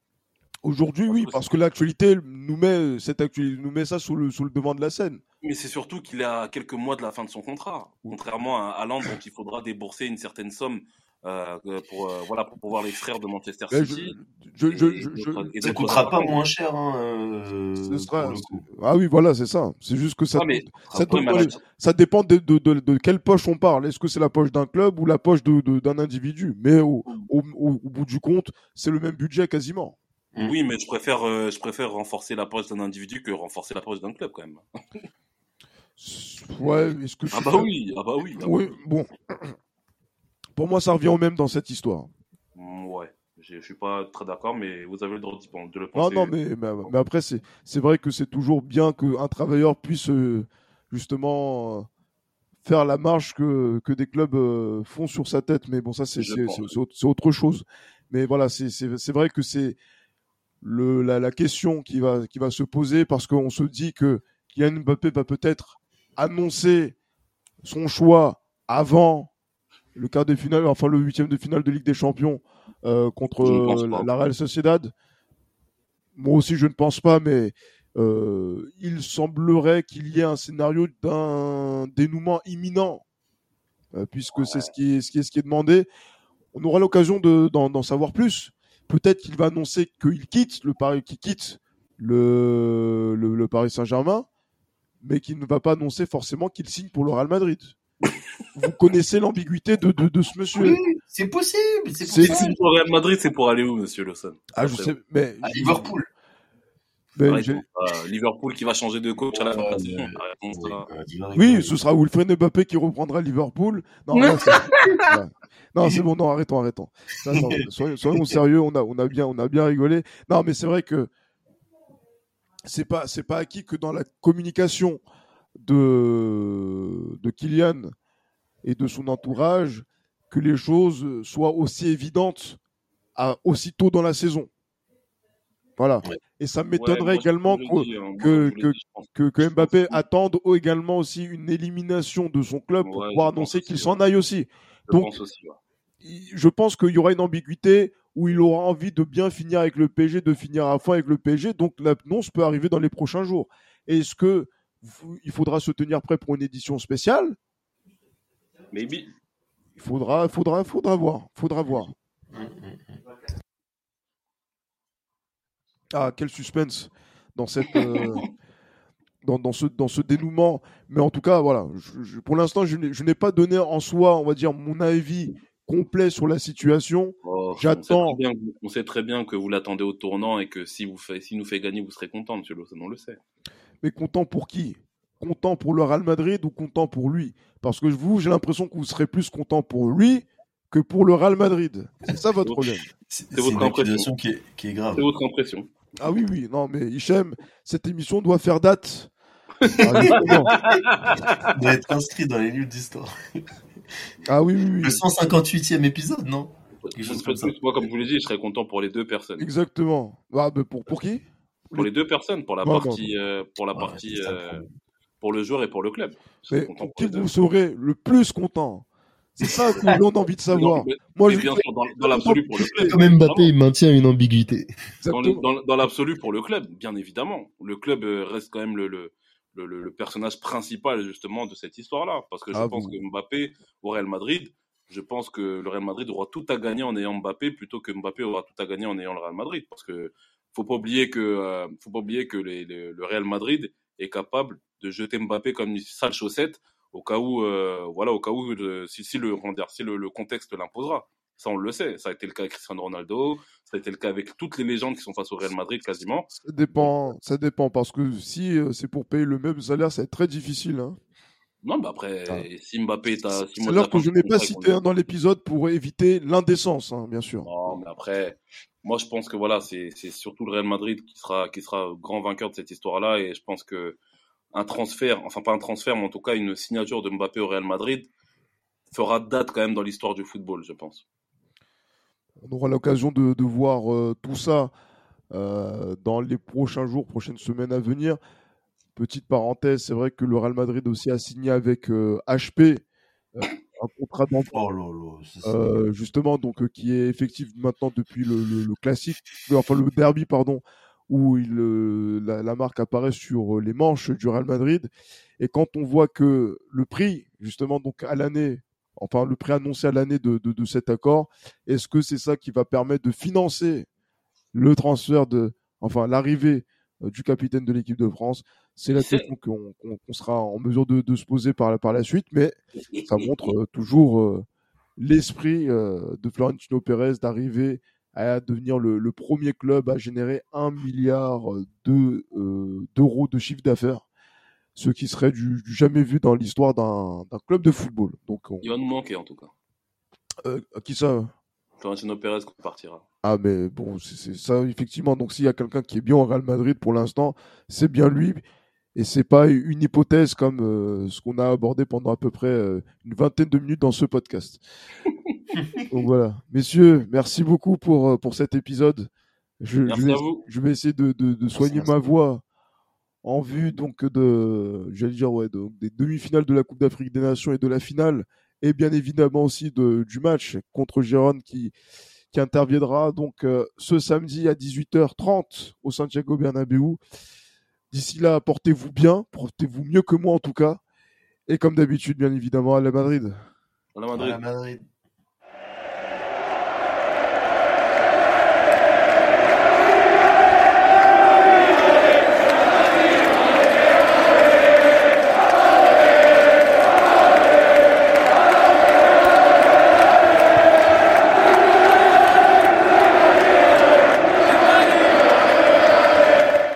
Aujourd'hui, oui, parce que l'actualité nous met cette actualité nous met ça sous le, sous le devant de la scène. Mais c'est surtout qu'il a quelques mois de la fin de son contrat, contrairement à Haaland dont il faudra débourser une certaine somme euh, pour euh, voilà pour pouvoir les frères de Manchester City. Je, je, je, ça coûtera pas moins cher. Hein, euh, ce sera, ah oui, voilà, c'est ça. C'est juste que ça, ça, ça, dépend de, de, de, de, quelle poche on parle. Est-ce que c'est la poche d'un club ou la poche d'un individu? Mais au, au, au, bout du compte, c'est le même budget quasiment. Mm. Oui, mais je préfère, euh, je préfère renforcer la poche d'un individu que renforcer la poche d'un club quand même. ouais, est-ce que ah bah oui, ah bah oui. Ah oui, bon. Pour moi, ça revient au même dans cette histoire. Mm, ouais, je suis pas très d'accord, mais vous avez le droit de le penser. Non, non, mais, mais, après, c'est, c'est vrai que c'est toujours bien qu'un travailleur puisse euh, justement euh, faire la marche que, que des clubs font sur sa tête. Mais bon, ça, c'est, c'est, c'est, autre chose. Mais voilà, c'est, c'est, c'est vrai que c'est le, la, la, question qui va, qui va se poser parce qu'on se dit que Kylian Mbappé va peut-être annoncer son choix avant le quart de finale, enfin le huitième de finale de Ligue des Champions euh, contre la, Real Sociedad. Moi aussi, je ne pense pas, mais euh, il semblerait qu'il y ait un scénario d'un dénouement imminent, euh, puisque c'est ce qui est, ce qui est, ce qui est demandé. On aura l'occasion d'en savoir plus peut-être qu'il va annoncer qu'il quitte le Paris, qu'il quitte le, le, Paris Saint-Germain, mais qu'il ne va pas annoncer forcément qu'il signe pour le Real Madrid. Vous connaissez l'ambiguïté de, de, de, ce monsieur. Oui, c'est possible. C'est possible. pour le Real Madrid, c'est pour aller où, monsieur Lawson? Ah, je sais, mais. À Liverpool. Mais Liverpool qui va changer de coach à la fin oui, ce sera Wilfred Mbappé qui reprendra Liverpool. Non, non, c'est bon, non, arrêtons, arrêtons. soyons, sérieux, on a, on a bien, on a bien rigolé. Non, mais c'est vrai que c'est pas, c'est pas acquis que dans la communication de, de Kylian et de son entourage, que les choses soient aussi évidentes à, aussitôt dans la saison. Voilà. Et ça m'étonnerait également hein. que, que, que, Mbappé attende également aussi une élimination de son club pour pouvoir annoncer qu'il s'en aille aussi. Je Donc, pense je pense qu'il y aura une ambiguïté où il aura envie de bien finir avec le PSG, de finir à fond avec le PSG. Donc l'annonce peut arriver dans les prochains jours. Est-ce que il faudra se tenir prêt pour une édition spéciale Maybe. Il faudra, faudra, faudra voir, faudra voir. Ah, quel suspense dans cette. Euh, dans, ce, dans ce dénouement. Mais en tout cas, voilà, pour l'instant, je n'ai pas donné en soi, on va dire, mon avis complet sur la situation. Oh, J'attends. On, sait très bien que vous l'attendez au tournant et que si vous fait, si nous fait gagner, vous serez content, monsieur Lawson, on le sait. Mais content pour qui? Content pour le Real Madrid ou content pour lui? Parce que vous, j'ai l'impression que vous serez plus content pour lui que pour le Real Madrid. C'est ça votre problème. C'est votre impression qui est, qui est grave. C'est votre impression. Ah oui, oui, non, mais Hichem, cette émission doit faire date. Ah, doit être inscrit dans les livres d'histoire. Ah oui, oui, oui. Le 158e épisode, non? Moi, comme je vous l'ai dit, je serais content pour les deux personnes. Exactement. Ah, pour, pour qui? Pour les deux personnes, pour la partie, euh, pour la partie, euh, pour le joueur et pour le club. Mais qui vous serez le plus content? C'est ça que l'on a envie de savoir. Moi, je bien sûr, dans, l'absolu pour le club. Quand même, Mbappé, il maintient une ambiguïté. Dans, l'absolu pour le club, bien évidemment. Le club euh, reste quand même le, le, le, personnage principal, justement, de cette histoire-là. Parce que je ah pense que Mbappé, au Real Madrid, je pense que le Real Madrid aura tout à gagner en ayant Mbappé plutôt que Mbappé aura tout à gagner en ayant le Real Madrid. Parce que faut pas oublier que, euh, faut pas oublier que le Real Madrid est capable de jeter Mbappé comme une sale chaussette au cas où, euh, voilà, au cas où, si, si, le, si le, le contexte l'imposera. Ça, on le sait. Ça a été le cas avec Cristiano Ronaldo. Ça a été le cas avec toutes les légendes qui sont face au Real Madrid quasiment. Ça dépend, ça dépend parce que si euh, c'est pour payer le même salaire, ça va être très difficile. Hein. Non, bah après, ah. si Mbappé est à C'est alors que je n'ai pas cité dans l'épisode pour éviter l'indécence, hein, bien sûr. Non, mais après, moi je pense que voilà, c'est surtout le Real Madrid qui sera, qui sera grand vainqueur de cette histoire-là et je pense que un transfert, enfin pas un transfert, mais en tout cas une signature de Mbappé au Real Madrid fera date quand même dans l'histoire du football, je pense. On aura l'occasion de, voir euh, tout ça euh, dans les prochains jours, prochaines semaines à venir. Petite parenthèse, c'est vrai que le Real Madrid aussi a signé avec HP euh, un contrat d'emploi, oh justement, donc qui est effectif maintenant depuis le, le classique, enfin le derby, pardon, où il, euh, la, marque apparaît sur euh, les manches du Real Madrid. Et quand on voit que le prix, justement, donc à l'année, enfin le prix annoncé à l'année de, de, cet accord, est-ce que c'est ça qui va permettre de financer le transfert de, enfin l'arrivée euh, du capitaine de l'équipe de France C'est la question qu'on sera en mesure de, de, se poser par, par la suite, mais ça montre toujours l'esprit de Florentino Pérez d'arriver à devenir le, premier club à générer un milliard euh, d'euros de chiffre d'affaires, ce qui serait du, jamais vu dans l'histoire d'un club de football. Donc, Il va nous manquer en tout cas. Euh, qui ça? Florentino Pérez partira. Ah mais bon, c'est ça effectivement. Donc s'il y a quelqu'un qui est bien au Real Madrid pour l'instant, c'est bien lui. Et c'est pas une hypothèse comme euh, ce qu'on a abordé pendant à peu près une vingtaine de minutes dans ce podcast. Donc voilà. Messieurs, merci beaucoup pour, euh, pour cet épisode. Je, vais, je vais, essayer de, de, soigner ma voix en vue donc de, j'allais dire ouais, des demi-finales de la Coupe d'Afrique des Nations et de la finale, et bien évidemment aussi de, du match contre Gérone qui, qui interviendra donc euh, ce samedi à 18h30 au Santiago Bernabéu. D'ici là, portez-vous bien, portez-vous mieux que moi en tout cas, et comme d'habitude, bien évidemment, à la Madrid. À la Madrid. À la Madrid.